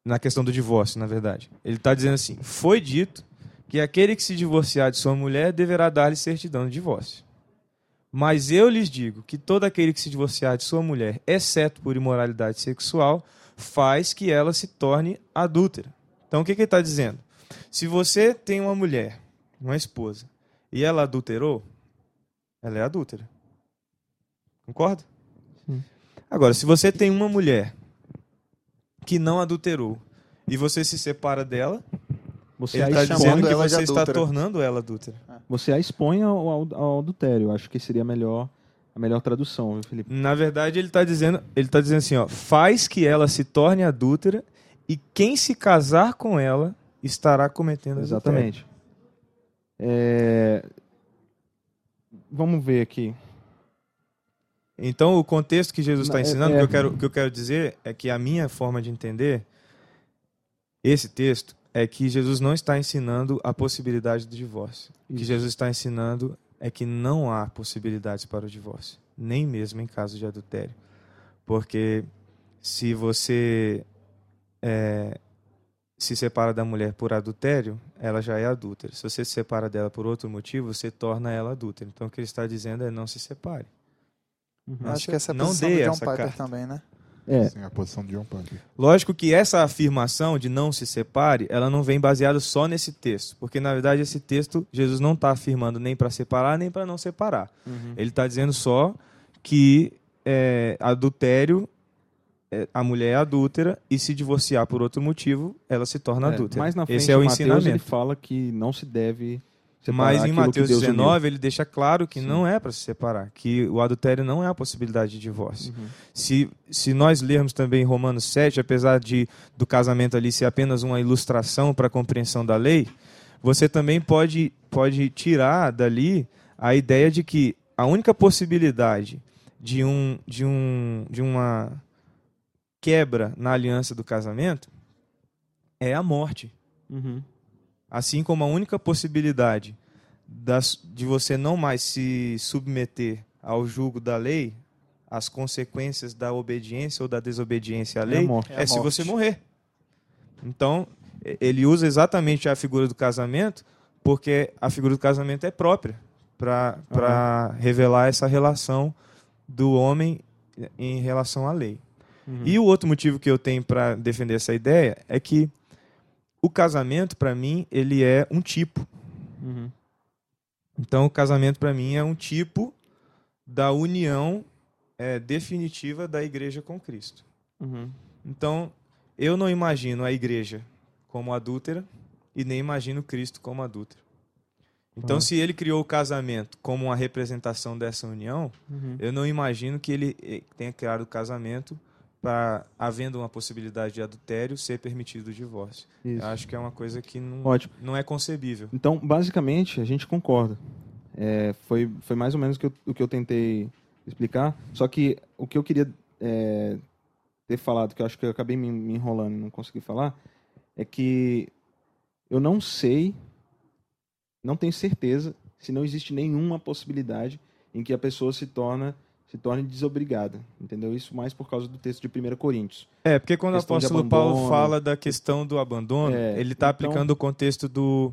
Speaker 7: na questão do divórcio, na verdade. Ele está dizendo assim: foi dito que aquele que se divorciar de sua mulher deverá dar-lhe certidão de divórcio. Mas eu lhes digo que todo aquele que se divorciar de sua mulher, exceto por imoralidade sexual, faz que ela se torne adúltera. Então o que, que ele está dizendo? Se você tem uma mulher, uma esposa, e ela adulterou, ela é adúltera. Concorda? Agora, se você tem uma mulher que não adulterou e você se separa dela,
Speaker 6: Você
Speaker 7: ele
Speaker 6: a
Speaker 7: está dizendo que você está tornando ela adúltera.
Speaker 6: Você a expõe ao, ao- ao adultério. Eu acho que seria melhor, a melhor tradução, viu, Felipe?
Speaker 7: Na verdade, ele está dizendo, ele tá dizendo assim, ó, faz que ela se torne adúltera e quem se casar com ela estará cometendo adultério.
Speaker 6: Exatamente. É, Vamos ver aqui.
Speaker 7: Então, o contexto que Jesus está
Speaker 6: é-
Speaker 7: ensinando,
Speaker 6: é-
Speaker 7: que eu quero, o que eu quero dizer é que a minha forma de entender esse texto é que Jesus não está ensinando a possibilidade do divórcio. O que
Speaker 6: Isso.
Speaker 7: Jesus está ensinando é que não há possibilidades para o divórcio, nem mesmo em caso de adultério. Porque se você é, se separa da mulher por adultério, ela já é adúltera. Se você se separa dela por outro motivo, você torna ela adúltera. Então, o que ele está dizendo é não se separe.
Speaker 5: Eu acho que essa é a
Speaker 7: Não
Speaker 5: posição
Speaker 7: dê
Speaker 5: do John
Speaker 7: essa
Speaker 5: Piper
Speaker 7: carta.
Speaker 5: também, né?
Speaker 6: É,
Speaker 3: Sim, a posição de John Piper.
Speaker 7: Lógico que essa afirmação de não se separe, ela não vem baseada só nesse texto, porque na verdade esse texto Jesus não está afirmando nem para separar nem para não separar. Ele está dizendo só que é, adultério, é, a mulher é adúltera e se divorciar por outro motivo, ela se torna
Speaker 6: é,
Speaker 7: adúltera.
Speaker 6: mais na frente,
Speaker 7: Esse é o
Speaker 6: Mateus, ele
Speaker 7: ensinamento.
Speaker 6: fala que não se deve separar
Speaker 7: Mas em Mateus
Speaker 6: Deus uniu.
Speaker 7: 19 ele deixa claro que
Speaker 6: Sim.
Speaker 7: não é para se separar, que o adultério não é a possibilidade de divórcio.
Speaker 6: Uhum.
Speaker 7: Se, se nós lermos também Romanos 7, apesar de do casamento ali ser apenas uma ilustração para a compreensão da lei, você também pode, pode tirar dali a ideia de que a única possibilidade de, um, de, um, de uma quebra na aliança do casamento é a morte.
Speaker 6: Uhum.
Speaker 7: Assim como a única possibilidade das, de você não mais se submeter ao julgo da lei, as consequências da obediência ou da desobediência à
Speaker 6: É
Speaker 7: lei,
Speaker 6: morte.
Speaker 7: é, se você morrer. Então, ele usa exatamente a figura do casamento, porque a figura do casamento é própria para revelar essa relação do homem em relação à lei.
Speaker 6: Uhum.
Speaker 7: E o outro motivo que eu tenho para defender essa ideia é que o casamento, para mim, ele é um tipo.
Speaker 6: Uhum.
Speaker 7: Então, o casamento, para mim, é um tipo da união é, definitiva da igreja com Cristo.
Speaker 6: Uhum.
Speaker 7: Então, eu não imagino a igreja como adúltera e nem imagino Cristo como adúltero. Então,
Speaker 6: Ah.
Speaker 7: se ele criou o casamento como uma representação dessa união,
Speaker 6: Uhum.
Speaker 7: eu não imagino que ele eh, tenha criado o casamento para, havendo uma possibilidade de adultério, ser permitido o divórcio. Acho que é uma coisa que não,
Speaker 6: Ótimo.
Speaker 7: não é concebível.
Speaker 6: Então, basicamente, a gente concorda. É, foi, foi mais ou menos o que eu, o que eu tentei explicar. Só que o que eu queria é, ter falado, que eu acho que eu acabei me, me enrolando e não consegui falar, é que eu não sei, não tenho certeza se não existe nenhuma possibilidade em que a pessoa se torna se torne desobrigada, entendeu? Isso mais por causa do texto de 1 Coríntios.
Speaker 7: É, porque quando o apóstolo Paulo fala da questão do abandono,
Speaker 6: É,
Speaker 7: ele está
Speaker 6: então-
Speaker 7: aplicando o contexto do,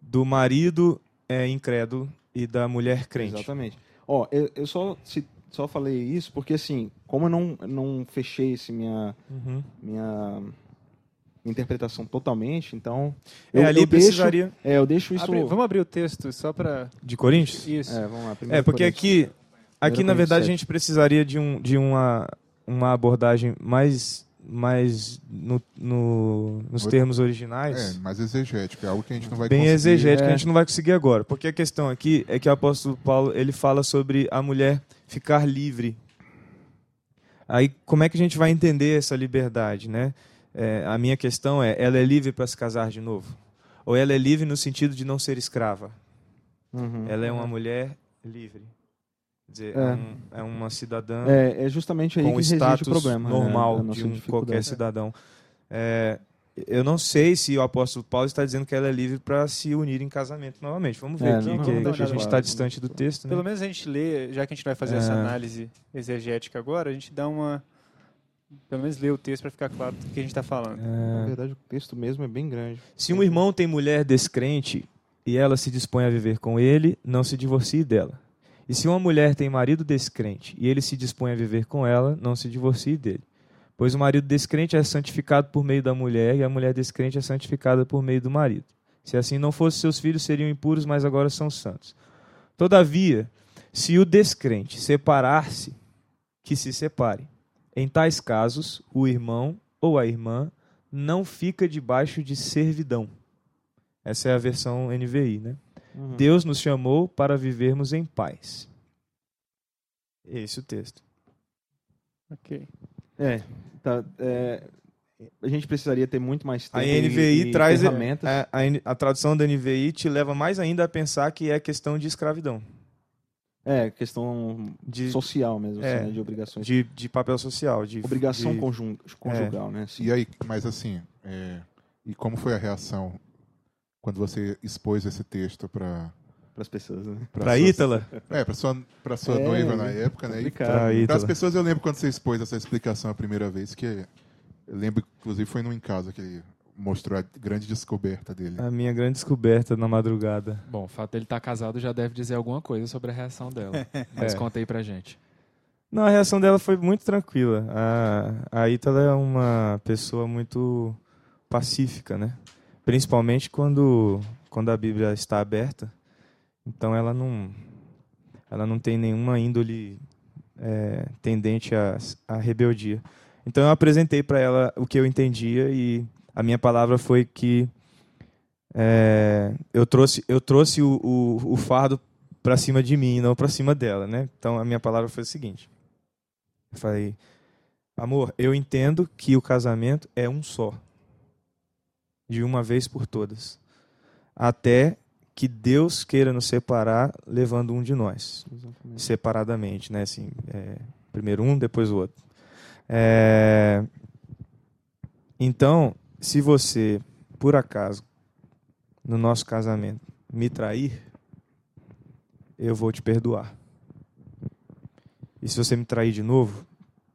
Speaker 7: do marido é, incrédulo e da mulher crente.
Speaker 6: Exatamente. Ó, eu, eu só, se- só falei isso porque, assim, como eu não, não fechei esse minha,
Speaker 7: Uhum.
Speaker 6: minha interpretação totalmente, então...
Speaker 7: É,
Speaker 6: eu,
Speaker 7: ali
Speaker 6: eu deixo,
Speaker 7: precisaria
Speaker 6: É, eu deixo isso...
Speaker 2: Abre- vamos abrir o texto só para
Speaker 7: de Coríntios.
Speaker 2: isso.
Speaker 6: É, vamos lá.
Speaker 7: É, porque
Speaker 6: Coríntios.
Speaker 7: aqui, aqui na verdade, a gente precisaria de, um, de uma, uma abordagem mais, mais no, no- nos termos originais.
Speaker 3: É, mais exegético, é algo que a gente não vai
Speaker 7: bem
Speaker 3: conseguir.
Speaker 7: exegética,
Speaker 6: é.
Speaker 7: a gente não vai conseguir agora. Porque a questão aqui é que o apóstolo Paulo ele fala sobre a mulher ficar livre. Aí, como é que a gente vai entender essa liberdade, né? É, a minha questão é, ela é livre para se casar de novo? Ou ela é livre no sentido de não ser escrava?
Speaker 6: Uhum.
Speaker 7: Ela é uma mulher livre. Dizer, é,
Speaker 6: É.
Speaker 7: um- é uma cidadã
Speaker 6: É, é justamente aí
Speaker 7: com
Speaker 6: que
Speaker 7: status
Speaker 6: o problema. né,
Speaker 7: normal
Speaker 6: nossa
Speaker 7: de um, qualquer cidadão. É, eu não sei se o apóstolo Paulo está dizendo que ela é livre para se unir em casamento novamente. Vamos ver
Speaker 6: É,
Speaker 7: aqui,
Speaker 6: não,
Speaker 7: que, que a gente está distante do texto. Né?
Speaker 2: Pelo menos a gente lê, já que a gente vai fazer essa
Speaker 7: É.
Speaker 2: análise exegética agora, a gente dá uma pelo menos ler o texto para ficar claro do que a gente está falando.
Speaker 6: Na
Speaker 7: É,
Speaker 6: verdade, o texto mesmo é bem grande.
Speaker 7: se um irmão tem mulher descrente e ela se dispõe a viver com ele, não se divorcie dela. E se uma mulher tem marido descrente e ele se dispõe a viver com ela, não se divorcie dele. Pois o marido descrente é santificado por meio da mulher e a mulher descrente é santificada por meio do marido. Se assim não fosse, seus filhos seriam impuros, mas agora são santos. Todavia, se o descrente separar-se, que se separe. Em tais casos, o irmão ou a irmã não fica debaixo de servidão. Essa é a versão NVI, né?
Speaker 6: Uhum.
Speaker 7: Deus nos chamou para vivermos em paz. Esse é o texto.
Speaker 2: Ok.
Speaker 6: É, tá, é, a gente precisaria ter muito mais tempo
Speaker 7: A
Speaker 6: e-
Speaker 7: NVI
Speaker 6: e
Speaker 7: traz
Speaker 6: ferramentas.
Speaker 7: a, a, a tradução da NVI te leva mais ainda a pensar que é questão de escravidão,
Speaker 6: É, questão
Speaker 7: de,
Speaker 6: social mesmo, assim,
Speaker 7: É,
Speaker 6: né, de obrigações.
Speaker 7: de, de papel social, de
Speaker 6: Obrigação
Speaker 7: de,
Speaker 6: conjun- conjugal, né?
Speaker 3: E aí, mas assim, é, e como foi a reação quando você expôs esse texto para
Speaker 6: Para as pessoas, né?
Speaker 7: Pra Ítala?
Speaker 3: É, para sua para sua
Speaker 6: É,
Speaker 3: noiva na
Speaker 6: né?
Speaker 3: época, né? Para as pessoas eu lembro quando você expôs essa explicação a primeira vez que eu lembro inclusive foi num em casa que ele mostrou a grande descoberta dele.
Speaker 7: A minha grande descoberta na madrugada.
Speaker 4: Bom, o fato dele estar casado já deve dizer alguma coisa sobre a reação dela. Mas
Speaker 7: É.
Speaker 4: conta aí pra gente.
Speaker 7: Não, a reação dela foi muito tranquila. A, a Ítala é uma pessoa muito pacífica, né? Principalmente quando, quando a Bíblia está aberta. Então ela não, ela não tem nenhuma índole é, tendente à, à rebeldia. Então eu apresentei para ela o que eu entendia e a minha palavra foi que é, eu trouxe, eu trouxe o, o, o fardo para cima de mim, não para cima dela, né? Então a minha palavra foi o seguinte: eu falei, amor, eu entendo que o casamento é um só, de uma vez por todas, até que Deus queira nos separar, levando um de nós,
Speaker 6: Exatamente.
Speaker 7: separadamente, né? Assim, é, primeiro um, depois o outro. É, então, se você, por acaso, no nosso casamento, me trair, eu vou te perdoar. E se você me trair de novo,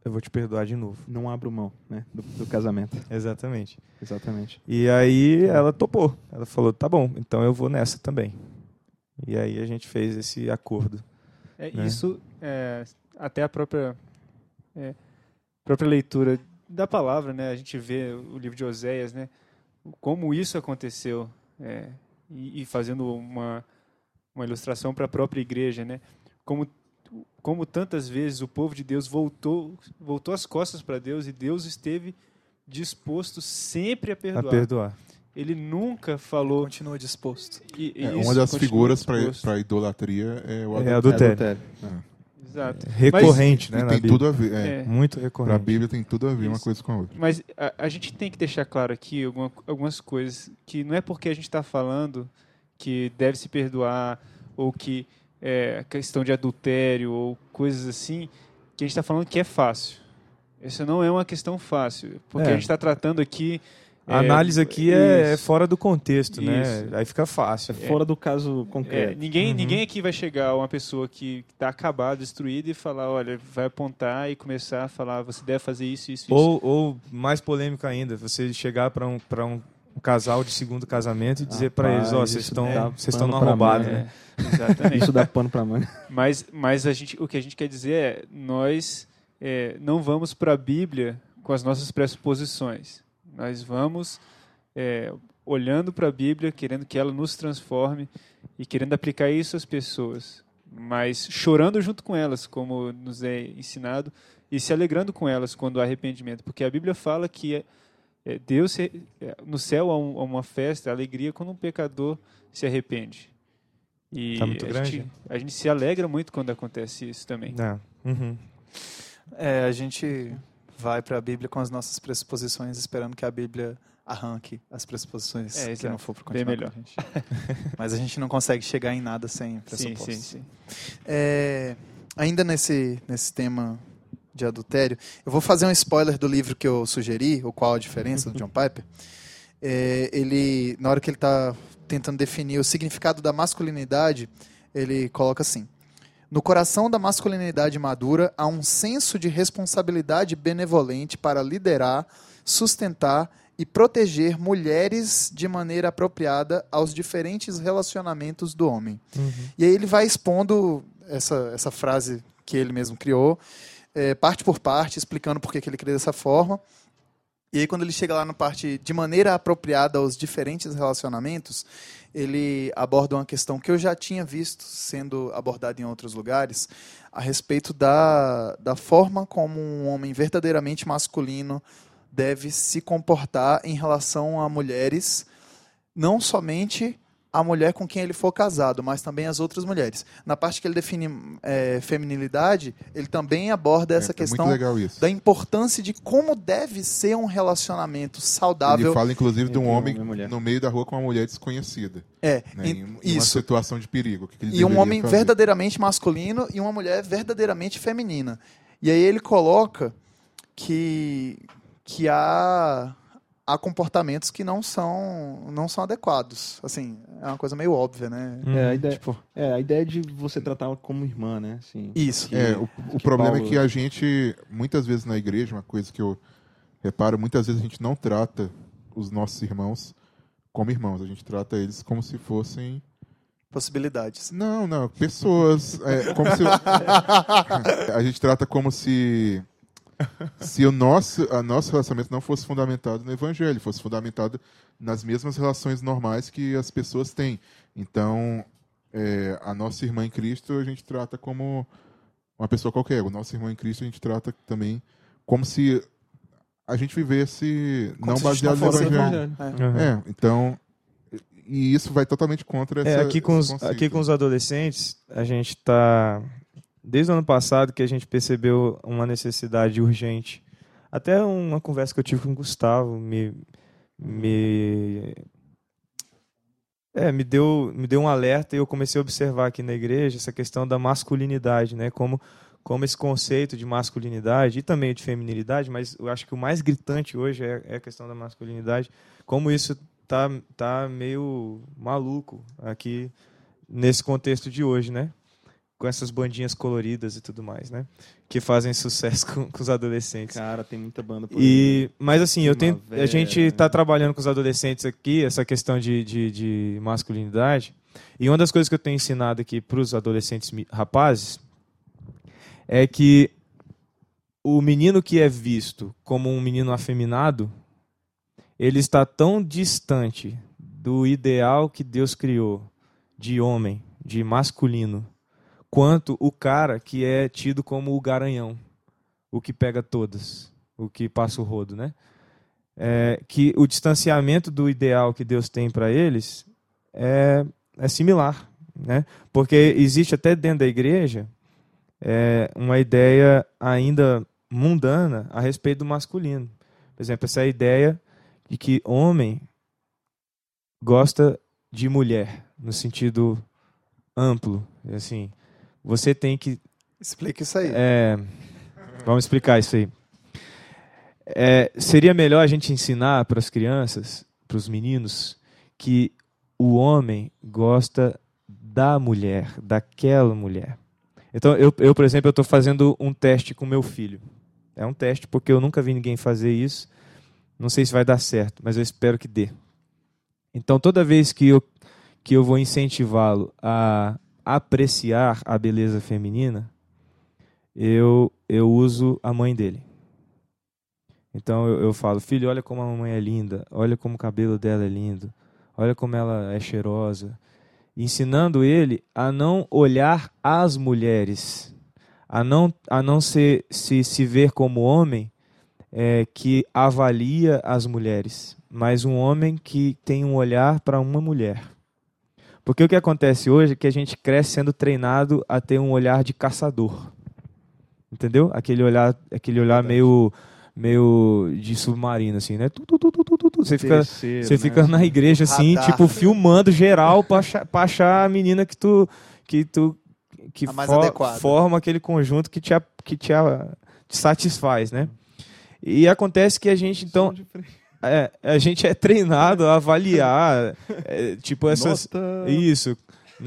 Speaker 7: eu vou te perdoar de novo.
Speaker 6: Não abro mão, né? Do, do casamento.
Speaker 7: Exatamente.
Speaker 6: Exatamente.
Speaker 7: E aí ela topou. Ela falou: tá bom, então eu vou nessa também. E aí a gente fez esse acordo.
Speaker 2: É,
Speaker 7: né?
Speaker 2: Isso, é, até a própria, é, própria leitura da palavra, né? A gente vê o livro de Oséias, né? Como isso aconteceu, é, e, e fazendo uma, uma ilustração para a própria igreja, né? Como, como tantas vezes o povo de Deus voltou, voltou as costas para Deus e Deus esteve disposto sempre a
Speaker 7: A
Speaker 2: perdoar.
Speaker 7: perdoar.
Speaker 2: Ele nunca falou.
Speaker 5: Continua disposto.
Speaker 2: e- e
Speaker 3: É, uma das figuras para para idolatria é o
Speaker 7: É
Speaker 3: adultério.
Speaker 7: adultério.
Speaker 6: né?
Speaker 2: Exato.
Speaker 7: Recorrente,
Speaker 3: E
Speaker 7: né? na
Speaker 3: tem
Speaker 7: Bíblia.
Speaker 3: tudo a ver. É,
Speaker 2: É.
Speaker 7: Muito
Speaker 3: Para a
Speaker 7: recorrente.
Speaker 3: Bíblia tem tudo a ver uma
Speaker 2: Isso.
Speaker 3: coisa com a outra.
Speaker 2: Mas a, a gente tem que deixar claro aqui alguma- algumas coisas que não é porque a gente está falando que deve se perdoar ou que é questão de adultério ou coisas assim que a gente está falando que é fácil. Isso não é uma questão fácil, porque
Speaker 7: É.
Speaker 2: a gente está tratando aqui.
Speaker 7: A análise aqui é, é fora do contexto, né?
Speaker 2: Isso.
Speaker 7: Aí fica fácil.
Speaker 6: Fora do caso
Speaker 2: É,
Speaker 6: concreto.
Speaker 2: ninguém,
Speaker 7: Uhum.
Speaker 2: ninguém aqui vai chegar uma pessoa que está acabada, destruída e falar, olha, vai apontar e começar a falar, você deve fazer isso, isso, isso.
Speaker 7: Ou, ou mais polêmico ainda, você chegar para um, pra um, um casal de segundo casamento e dizer para eles, ó,
Speaker 6: Rapaz,
Speaker 7: vocês estão vocês estão
Speaker 6: pra
Speaker 7: arrombado,
Speaker 6: manga,
Speaker 7: né?
Speaker 2: É, exatamente.
Speaker 6: Isso dá pano pra manga.
Speaker 2: Mas, mas a gente, o que a gente quer dizer é, nós é, não vamos para a Bíblia com as nossas pressuposições. Nós vamos é, olhando para a Bíblia, querendo que ela nos transforme e querendo aplicar isso às pessoas, mas chorando junto com elas, como nos é ensinado, e se alegrando com elas quando há arrependimento, porque a Bíblia fala que Deus se- é, no céu há, um- há uma festa, alegria quando um pecador se arrepende. E
Speaker 7: Tá muito
Speaker 2: a,
Speaker 7: grande?
Speaker 2: gente, a gente se alegra muito quando acontece isso também.
Speaker 7: Não. Uhum.
Speaker 5: É, a gente vai para a Bíblia com as nossas pressuposições, esperando que a Bíblia arranque as pressuposições
Speaker 2: É,
Speaker 5: que não for para
Speaker 2: Bem
Speaker 5: continuar
Speaker 2: melhor.
Speaker 5: com a gente. Mas a gente não consegue chegar em nada sem
Speaker 2: Sim,
Speaker 5: pressupostos.
Speaker 2: sim, sim.
Speaker 5: É, ainda nesse, nesse tema de adultério, eu vou fazer um spoiler do livro que eu sugeri, o Qual a Diferença, do John Piper. É, ele, na hora que ele está tentando definir o significado da masculinidade, ele coloca assim: No coração da masculinidade madura há um senso de responsabilidade benevolente para liderar, sustentar e proteger mulheres de maneira apropriada aos diferentes relacionamentos do homem. E aí ele vai expondo essa, essa frase que ele mesmo criou, é, parte por parte, explicando por que, ele cria dessa forma. E aí, quando ele chega lá na parte de maneira apropriada aos diferentes relacionamentos, ele aborda uma questão que eu já tinha visto sendo abordada em outros lugares, a respeito da, da forma como um homem verdadeiramente masculino deve se comportar em relação a mulheres, não somente a mulher com quem ele for casado, mas também as outras mulheres. Na parte que ele define é, feminilidade, ele também aborda essa
Speaker 3: é,
Speaker 5: questão
Speaker 3: É legal isso.
Speaker 5: da importância de como deve ser um relacionamento saudável.
Speaker 3: Ele fala, inclusive, de um homem no meio da rua com uma mulher desconhecida.
Speaker 5: É,
Speaker 3: Né,
Speaker 5: em-
Speaker 3: em, em uma situação de perigo. que
Speaker 5: E um homem
Speaker 3: fazer.
Speaker 5: verdadeiramente masculino e uma mulher verdadeiramente feminina. E aí ele coloca que, que há, há comportamentos que não são, não são adequados. Assim, é uma coisa meio óbvia, né?
Speaker 6: É, a ideia,
Speaker 5: Tipo,
Speaker 6: é, a ideia de você tratá-la como irmã, né? Assim,
Speaker 5: isso.
Speaker 6: que-
Speaker 3: É, o, o problema
Speaker 6: Paulo-
Speaker 3: é que a gente, muitas vezes na igreja, uma coisa que eu reparo, muitas vezes a gente não trata os nossos irmãos como irmãos, a gente trata eles como se fossem.
Speaker 5: Possibilidades.
Speaker 3: Não, não, pessoas. é, como se. a gente trata como se. Se o nosso, a nosso relacionamento não fosse fundamentado no evangelho, fosse fundamentado nas mesmas relações normais que as pessoas têm. Então, é, a nossa irmã em Cristo a gente trata como uma pessoa qualquer. O nosso irmão em Cristo a gente trata também como se a gente vivesse
Speaker 5: Como
Speaker 3: não baseado no evangelho.
Speaker 5: É.
Speaker 3: É, então. E isso vai totalmente contra essa.
Speaker 7: É, aqui com, os, aqui com os adolescentes, a gente tá. Desde o ano passado que a gente percebeu uma necessidade urgente. Até uma conversa que eu tive com o Gustavo me. me é, me deu, me deu um alerta e eu comecei a observar aqui na igreja essa questão da masculinidade, né? Como, como esse conceito de masculinidade e também de feminilidade, mas eu acho que o mais gritante hoje é, é a questão da masculinidade, como isso tá, tá meio maluco aqui nesse contexto de hoje, né? Com essas bandinhas coloridas e tudo mais, né? Que fazem sucesso com, com os adolescentes.
Speaker 6: Cara, tem muita banda por aí.
Speaker 7: E, mas assim, eu tenho, a gente está trabalhando com os adolescentes aqui, essa questão de, de, de masculinidade. E uma das coisas que eu tenho ensinado aqui para os adolescentes rapazes é que o menino que é visto como um menino afeminado, ele está tão distante do ideal que Deus criou de homem, de masculino, quanto o cara que é tido como o garanhão, o que pega todas, o que passa o rodo, né? É, que o distanciamento do ideal que Deus tem para eles é, é similar, né? Porque existe até dentro da igreja é, uma ideia ainda mundana a respeito do masculino. Por exemplo, essa ideia de que homem gosta de mulher no sentido amplo, assim, você tem que
Speaker 5: Explica isso aí.
Speaker 7: é, vamos explicar isso aí. É, seria melhor a gente ensinar para as crianças, para os meninos, que o homem gosta da mulher, daquela mulher. Então, eu, eu por exemplo, eu estou fazendo um teste com meu filho. É um teste porque eu nunca vi ninguém fazer isso. Não sei se vai dar certo, mas eu espero que dê. Então, toda vez que eu, que eu vou incentivá-lo a apreciar a beleza feminina, eu, eu uso a mãe dele. Então eu, eu falo, filho, olha como a mamãe é linda, olha como o cabelo dela é lindo, olha como ela é cheirosa. Ensinando ele a não olhar as mulheres, a não, a não se, se, se ver como homem é, que avalia as mulheres, mas um homem que tem um olhar para uma mulher. Porque o que acontece hoje é que a gente cresce sendo treinado a ter um olhar de caçador. Entendeu? Aquele olhar, aquele olhar meio meio de submarino assim, né? Tu, tu, tu, tu, tu, tu. Você fica você
Speaker 6: né?
Speaker 7: fica na igreja assim, tipo filmando geral para achar, pra achar a menina que tu que tu que forma aquele conjunto que te a- que te, a- te satisfaz, né? E acontece que a gente então. É, a gente é treinado a avaliar é, tipo essas
Speaker 6: Nota-
Speaker 7: isso.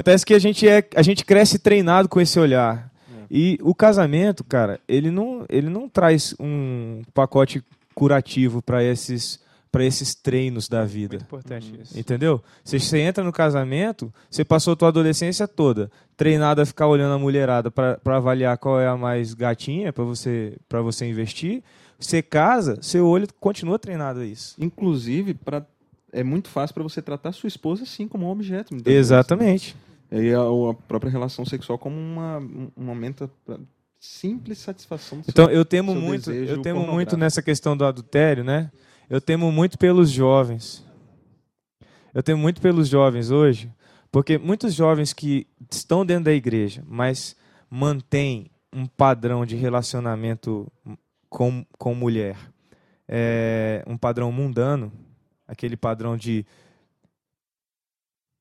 Speaker 7: Parece que a gente, é, a gente cresce treinado com esse olhar. E o casamento, cara, ele não, ele não traz um pacote curativo para esses, para esses treinos da vida.
Speaker 2: Muito importante isso.
Speaker 7: Entendeu? Se você entra no casamento, você passou a tua adolescência toda treinado a ficar olhando a mulherada para avaliar qual é a mais gatinha para você, pra você investir. Você casa, seu olho continua treinado a isso.
Speaker 6: Inclusive, pra, é muito fácil para você tratar sua esposa assim como um objeto. vezes,
Speaker 7: Exatamente.
Speaker 6: E a, a própria relação sexual como uma, um momento pra simples satisfação do seu-
Speaker 7: Então eu temo muito, eu temo muito nessa questão do adultério, né? Eu temo muito pelos jovens. Eu temo muito pelos jovens hoje, porque muitos jovens que estão dentro da igreja, mas mantêm um padrão de relacionamento com, com mulher, é, um padrão mundano, aquele padrão de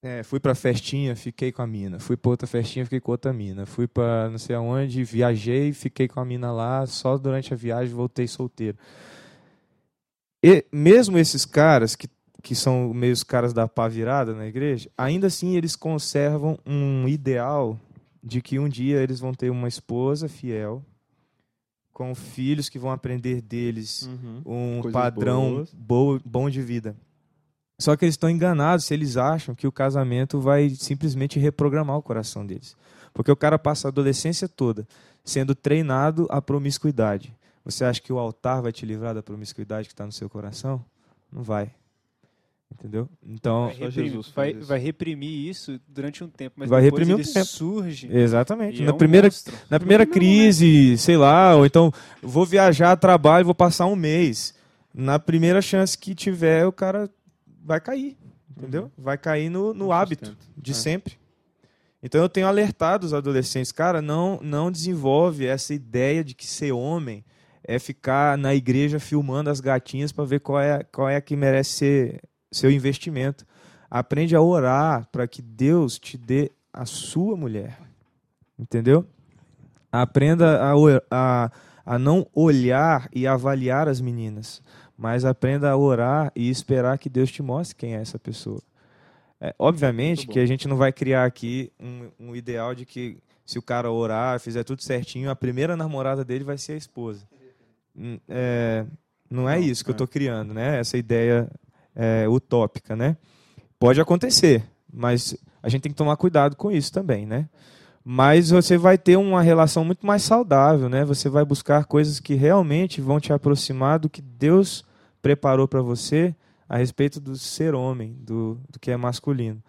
Speaker 7: é, fui pra festinha, fiquei com a mina. Fui pra outra festinha, fiquei com outra mina. Fui pra não sei aonde, viajei, fiquei com a mina lá. Só durante a viagem voltei solteiro. E mesmo esses caras, que, que são meio os caras da pá virada na igreja, ainda assim eles conservam um ideal de que um dia eles vão ter uma esposa fiel, com filhos que vão aprender deles
Speaker 6: Uhum.
Speaker 7: um
Speaker 6: Coisas
Speaker 7: padrão
Speaker 6: boas.
Speaker 7: bo- bom de vida. Só que eles estão enganados se eles acham que o casamento vai simplesmente reprogramar o coração deles. Porque o cara passa a adolescência toda sendo treinado à promiscuidade. Você acha que o altar vai te livrar da promiscuidade que está no seu coração? Não vai. Entendeu? Então,
Speaker 2: Vai
Speaker 6: Só
Speaker 2: reprimir, vai,
Speaker 6: isso.
Speaker 2: vai reprimir isso durante um tempo, mas
Speaker 7: Vai
Speaker 2: depois
Speaker 7: reprimir um
Speaker 2: ele
Speaker 7: tempo.
Speaker 2: surge.
Speaker 7: exatamente. Na
Speaker 2: é um
Speaker 7: primeira
Speaker 2: monstro.
Speaker 7: Na primeira crise, sei lá, ou então vou viajar a trabalho, vou passar um mês. Na primeira chance que tiver, o cara vai cair, entendeu? Vai cair no, no hábito de
Speaker 6: É.
Speaker 7: sempre. Então eu tenho alertado os adolescentes, cara, não não desenvolve essa ideia de que ser homem é ficar na igreja filmando as gatinhas para ver qual é qual é a que merece ser seu investimento. Aprende a orar para que Deus te dê a sua mulher. Entendeu? Aprenda a, a, a não olhar e avaliar as meninas, mas aprenda a orar e esperar que Deus te mostre quem é essa pessoa. É, obviamente que a gente não vai criar aqui um, um ideal de que se o cara orar, fizer tudo certinho, a primeira namorada dele vai ser a esposa. Hum, é, não é isso que eu
Speaker 6: é.
Speaker 7: estou criando, né? Essa ideia é, utópica, né? Pode acontecer, mas a gente tem que tomar cuidado com isso também, né? Mas você vai ter uma relação muito mais saudável, né? Você vai buscar coisas que realmente vão te aproximar do que Deus preparou para você a respeito do ser homem, do, do que é masculino.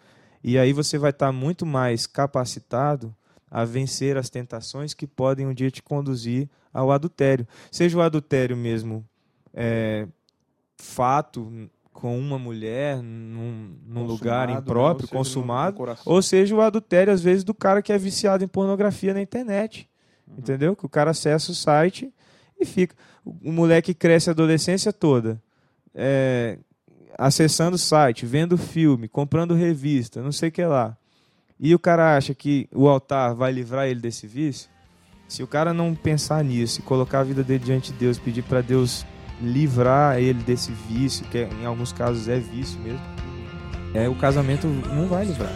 Speaker 7: E aí você vai estar muito mais capacitado a vencer as tentações que podem um dia te conduzir ao adultério. Seja o adultério mesmo é, fato com uma mulher num, num lugar
Speaker 6: Consumado, né?
Speaker 7: impróprio,
Speaker 6: Ou
Speaker 7: consumado, ou seja, o adultério, às vezes, do cara que é viciado em pornografia na internet. Entendeu? Que o cara acessa o site e fica. O, o moleque cresce a adolescência toda. é, acessando o site, vendo filme, comprando revista, não sei o que lá. E o cara acha que o altar vai livrar ele desse vício? Se o cara não pensar nisso e colocar a vida dele diante de Deus, pedir para Deus livrar ele desse vício, que é- em alguns casos é vício mesmo, é, o casamento não vai livrar.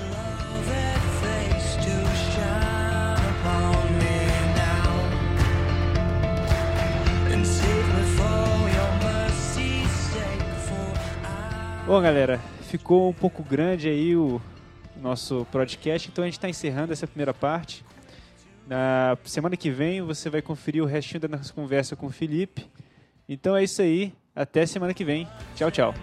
Speaker 2: Bom, galera, ficou um pouco grande aí o nosso podcast, então a gente está encerrando essa primeira parte. Na semana que vem você vai conferir o restinho da nossa conversa com o Felipe. Então é isso aí, até semana que vem. Tchau, tchau.